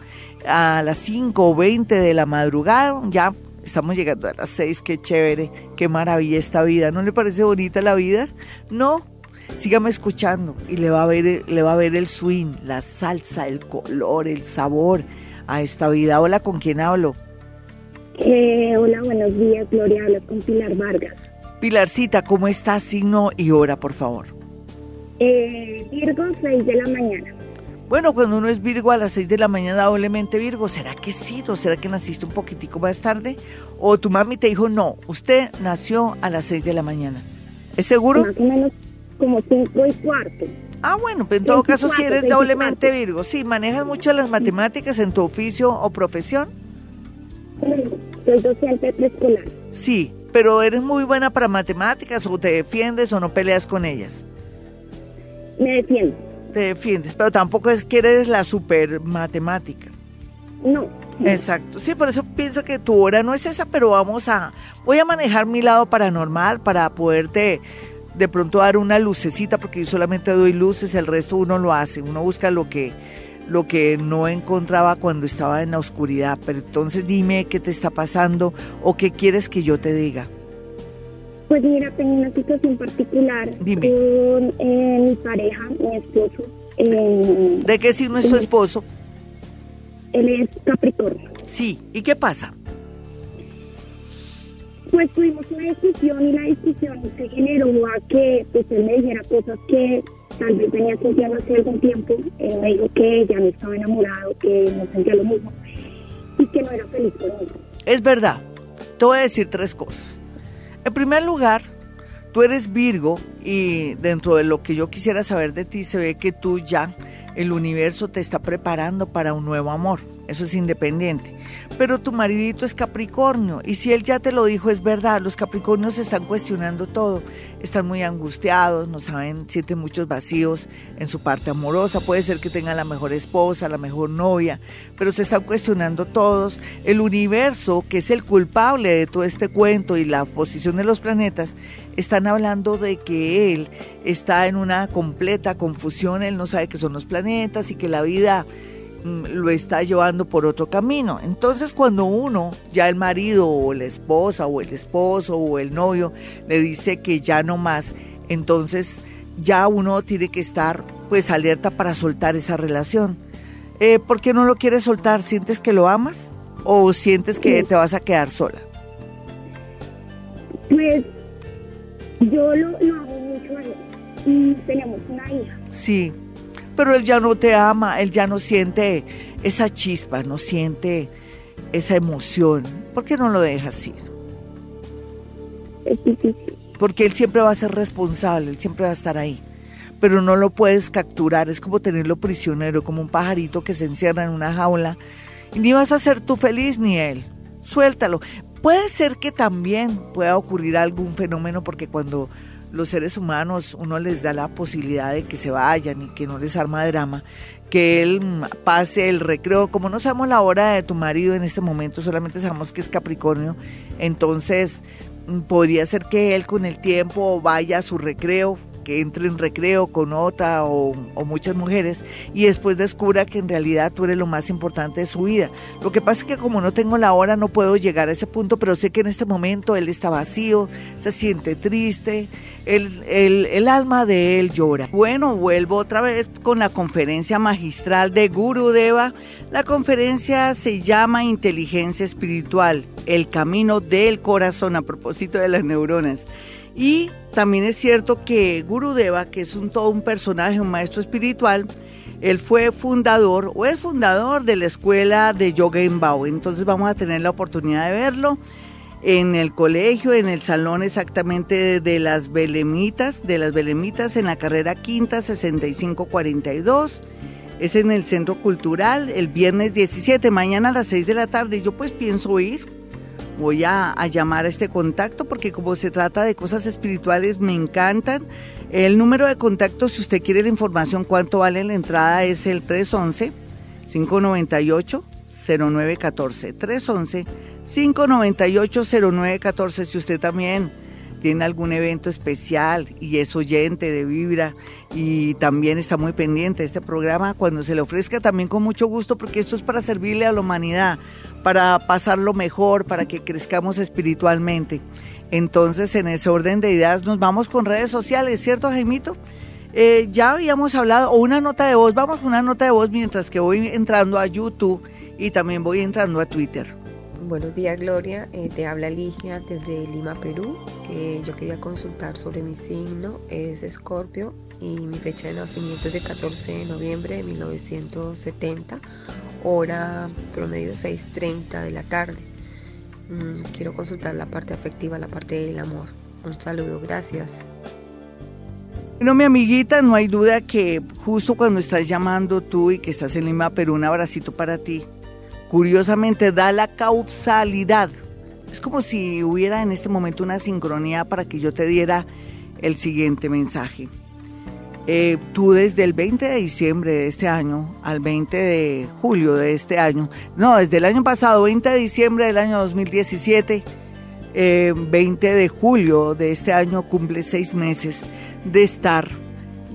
a las 5 o 20 de la madrugada, ya estamos llegando a las 6, qué chévere, qué maravilla esta vida. ¿No le parece bonita la vida? No. Sígame escuchando y le va a ver, le va a ver el swing, la salsa, el color, el sabor a esta vida. Hola, ¿con quién hablo? Eh, hola, buenos días, Gloria. Hablas con Pilar Vargas. Pilarcita, ¿cómo está? Signo y hora, por favor. Eh, Virgo, 6 de la mañana. Bueno, cuando uno es Virgo a las 6 de la mañana, doblemente Virgo, ¿será que sí? ¿O será que naciste un poquitico más tarde? ¿O tu mami te dijo, no, usted nació a las 6 de la mañana? ¿Es seguro? Más o menos como 5 y cuarto. Ah, bueno, pero en todo caso si eres doblemente Virgo. Sí, ¿manejas mucho las matemáticas en tu oficio o profesión? Soy docente preescolar. Sí, pero eres muy buena para matemáticas o te defiendes o no peleas con ellas. Me defiendo te defiendes, pero tampoco es que eres la super matemática. No. Exacto. Sí, por eso pienso que tu hora no es esa, pero vamos a, voy a manejar mi lado paranormal para poderte de pronto dar una lucecita, porque yo solamente doy luces, el resto uno lo hace, uno busca lo que, lo que no encontraba cuando estaba en la oscuridad. Pero entonces dime qué te está pasando o qué quieres que yo te diga. Pues mira, tengo una situación particular Dime. con eh, mi pareja, mi esposo. Eh, ¿De qué signo es tu esposo? Él es Capricornio. Sí, ¿y qué pasa? Pues tuvimos una discusión y la discusión se generó a que pues él me dijera cosas que tal vez venía sintiendo hace algún tiempo. Él me dijo que ya no estaba enamorado, que no sentía lo mismo y que no era feliz conmigo. Es verdad. Te voy a decir tres cosas. En primer lugar, tú eres Virgo y dentro de lo que yo quisiera saber de ti se ve que tú ya, el universo te está preparando para un nuevo amor eso es independiente. Pero tu maridito es Capricornio y si él ya te lo dijo es verdad, los Capricornios están cuestionando todo, están muy angustiados, no saben, sienten muchos vacíos en su parte amorosa, puede ser que tengan la mejor esposa, la mejor novia, pero se están cuestionando todos. El universo, que es el culpable de todo este cuento y la posición de los planetas, están hablando de que él está en una completa confusión, él no sabe qué son los planetas y que la vida lo está llevando por otro camino. Entonces cuando uno, ya el marido o la esposa o el esposo o el novio le dice que ya no más, entonces ya uno tiene que estar pues alerta para soltar esa relación. Eh, ¿Por qué no lo quieres soltar? ¿Sientes que lo amas o sientes que te vas a quedar sola? Pues yo lo, lo amo mucho a él y tenemos una hija. Sí, pero él ya no te ama, él ya no siente esa chispa, no siente esa emoción. ¿Por qué no lo dejas ir? Porque él siempre va a ser responsable, él siempre va a estar ahí. Pero no lo puedes capturar, es como tenerlo prisionero, como un pajarito que se encierra en una jaula. Y ni vas a ser tú feliz ni él. Suéltalo. Puede ser que también pueda ocurrir algún fenómeno porque cuando los seres humanos uno les da la posibilidad de que se vayan y que no les arma drama, que él pase el recreo, como no sabemos la hora de tu marido en este momento, solamente sabemos que es Capricornio, entonces mm, podría ser que él con el tiempo vaya a su recreo, que entre en recreo con otra o, o, muchas mujeres y después descubra que en realidad tú eres lo más importante de su vida. Lo que pasa es que como no tengo la hora no puedo llegar a ese punto, pero sé que en este momento él está vacío, se siente triste, el, el, el alma de él llora. Bueno, vuelvo otra vez con la conferencia magistral de Guru Deva. La conferencia se llama Inteligencia Espiritual, el camino del corazón a propósito de las neuronas. Y también es cierto que Gurudeva, que es un, todo un personaje, un maestro espiritual, él fue fundador o es fundador de la escuela de yoga en Bao. Entonces vamos a tener la oportunidad de verlo en el colegio, en el salón exactamente de las Belemitas, de las Belemitas en la carrera quinta 6542. Es en el Centro Cultural el viernes 17, mañana a las 6 de la tarde. Yo pues pienso ir voy a, llamar a este contacto porque como se trata de cosas espirituales me encantan. El número de contacto, si usted quiere la información cuánto vale la entrada, es el 311-598-0914. 311-598-0914. Si usted también tiene algún evento especial y es oyente de Vibra y también está muy pendiente de este programa, cuando se le ofrezca también con mucho gusto, porque esto es para servirle a la humanidad, para pasarlo mejor, para que crezcamos espiritualmente. Entonces, en ese orden de ideas, nos vamos con redes sociales, ¿cierto, Jaimito? Eh, ya habíamos hablado, o una nota de voz, vamos con una nota de voz mientras que voy entrando a YouTube y también voy entrando a Twitter. Buenos días, Gloria. Eh, te habla Ligia desde Lima, Perú. Eh, yo quería consultar sobre mi signo, es Escorpio, y mi fecha de nacimiento es de 14 de noviembre de 1970, hora promedio 6.30 de la tarde. Mm, quiero consultar la parte afectiva, la parte del amor. Un saludo, gracias. Bueno, mi amiguita, no hay duda que justo cuando estás llamando tú y que estás en Lima, Perú, un abracito para ti curiosamente da la causalidad. Es como si hubiera en este momento una sincronía para que yo te diera el siguiente mensaje. Eh, tú desde el 20 de diciembre de este año al 20 de julio de este año, no, desde el año pasado, 20 de diciembre del año 2017, 20 eh, de julio de este año cumple seis meses de estar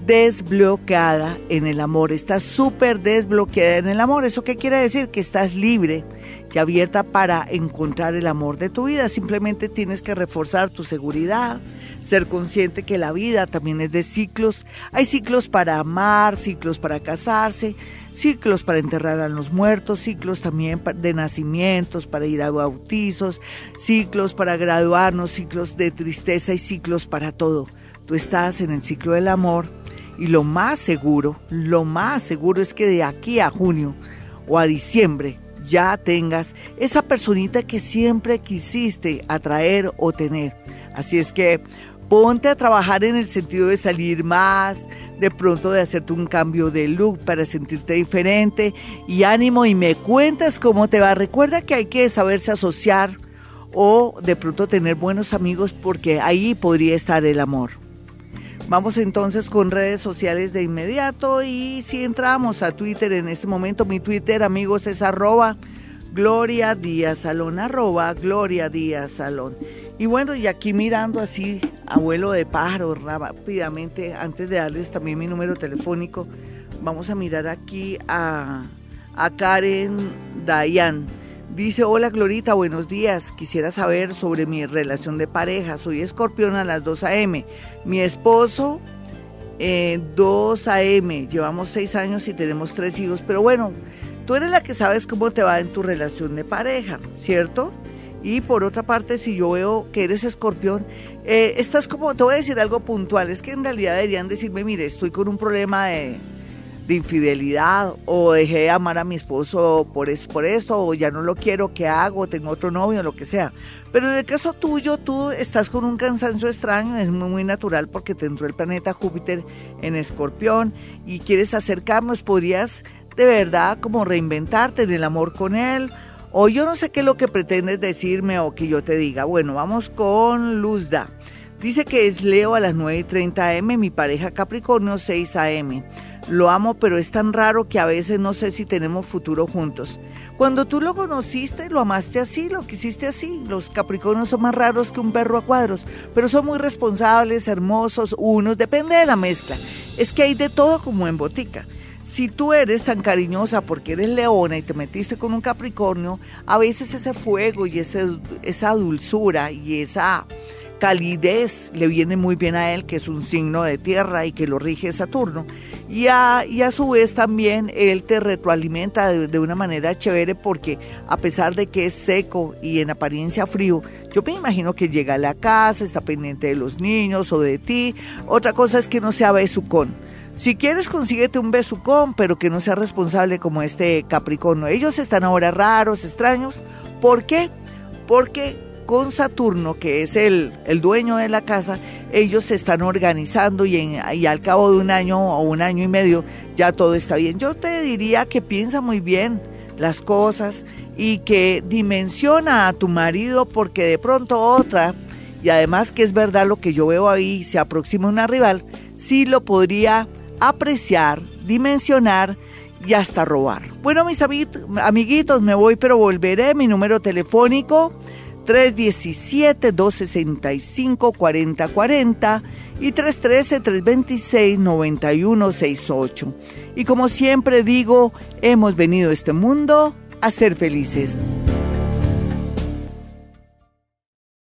desbloqueada en el amor, estás súper desbloqueada en el amor. ¿Eso qué quiere decir? Que estás libre y abierta para encontrar el amor de tu vida. Simplemente tienes que reforzar tu seguridad, ser consciente que la vida también es de ciclos. Hay ciclos para amar, ciclos para casarse, ciclos para enterrar a los muertos, ciclos también de nacimientos, para ir a bautizos, ciclos para graduarnos, ciclos de tristeza y ciclos para todo. Tú estás en el ciclo del amor y lo más seguro, lo más seguro es que de aquí a junio o a diciembre ya tengas esa personita que siempre quisiste atraer o tener. Así es que ponte a trabajar en el sentido de salir más, de pronto de hacerte un cambio de look para sentirte diferente y ánimo y me cuentas cómo te va. Recuerda que hay que saberse asociar o de pronto tener buenos amigos porque ahí podría estar el amor. Vamos entonces con redes sociales de inmediato y si entramos a Twitter en este momento, mi Twitter amigos es arroba Gloria Díaz Salón, arroba Gloria Díaz Salón. Y bueno, y aquí mirando así, abuelo de pájaro, rápidamente, antes de darles también mi número telefónico, vamos a mirar aquí a, a Karen Dayan. Dice, hola Glorita, buenos días. Quisiera saber sobre mi relación de pareja. Soy escorpión a las 2 a.m. Mi esposo eh, 2 AM, llevamos 6 años y tenemos 3 hijos, pero bueno, tú eres la que sabes cómo te va en tu relación de pareja, ¿cierto? Y por otra parte, si yo veo que eres escorpión, eh, estás como, te voy a decir algo puntual, es que en realidad deberían decirme, mire, estoy con un problema de, de infidelidad o dejé de amar a mi esposo por, es, por esto o ya no lo quiero, ¿qué hago? Tengo otro novio, lo que sea. Pero en el caso tuyo, tú estás con un cansancio extraño, es muy, muy natural porque te entró el planeta Júpiter en escorpión y quieres acercarnos, podrías de verdad como reinventarte en el amor con él. O yo no sé qué es lo que pretendes decirme o que yo te diga. Bueno, vamos con Luzda. Dice que es Leo a las 9 y 30 am, mi pareja Capricornio 6 am. Lo amo, pero es tan raro que a veces no sé si tenemos futuro juntos. Cuando tú lo conociste, lo amaste así, lo quisiste así. Los Capricornios son más raros que un perro a cuadros, pero son muy responsables, hermosos, unos, depende de la mezcla. Es que hay de todo como en botica. Si tú eres tan cariñosa porque eres leona y te metiste con un Capricornio, a veces ese fuego y esa dulzura y esa calidez le viene muy bien a él, que es un signo de tierra y que lo rige Saturno. Y a, y a su vez también él te retroalimenta de, de, una manera chévere porque a pesar de que es seco y en apariencia frío, yo me imagino que llega a la casa, está pendiente de los niños o de ti. Otra cosa es que no sea besucón. Si quieres, consíguete un besucón, pero que no sea responsable como este Capricornio. Ellos están ahora raros, extraños. ¿Por qué? Porque con Saturno, que es el, el dueño de la casa, ellos se están organizando y, en, al cabo de un año o un año y medio ya todo está bien. Yo te diría que piensa muy bien las cosas y que dimensiona a tu marido porque de pronto otra, y además que es verdad lo que yo veo ahí, se aproxima una rival, sí lo podría apreciar, dimensionar y hasta robar. Bueno, mis amiguitos, me voy pero volveré. Mi número telefónico 317-265-4040 y 313-326-9168. Y como siempre digo, hemos venido a este mundo a ser felices.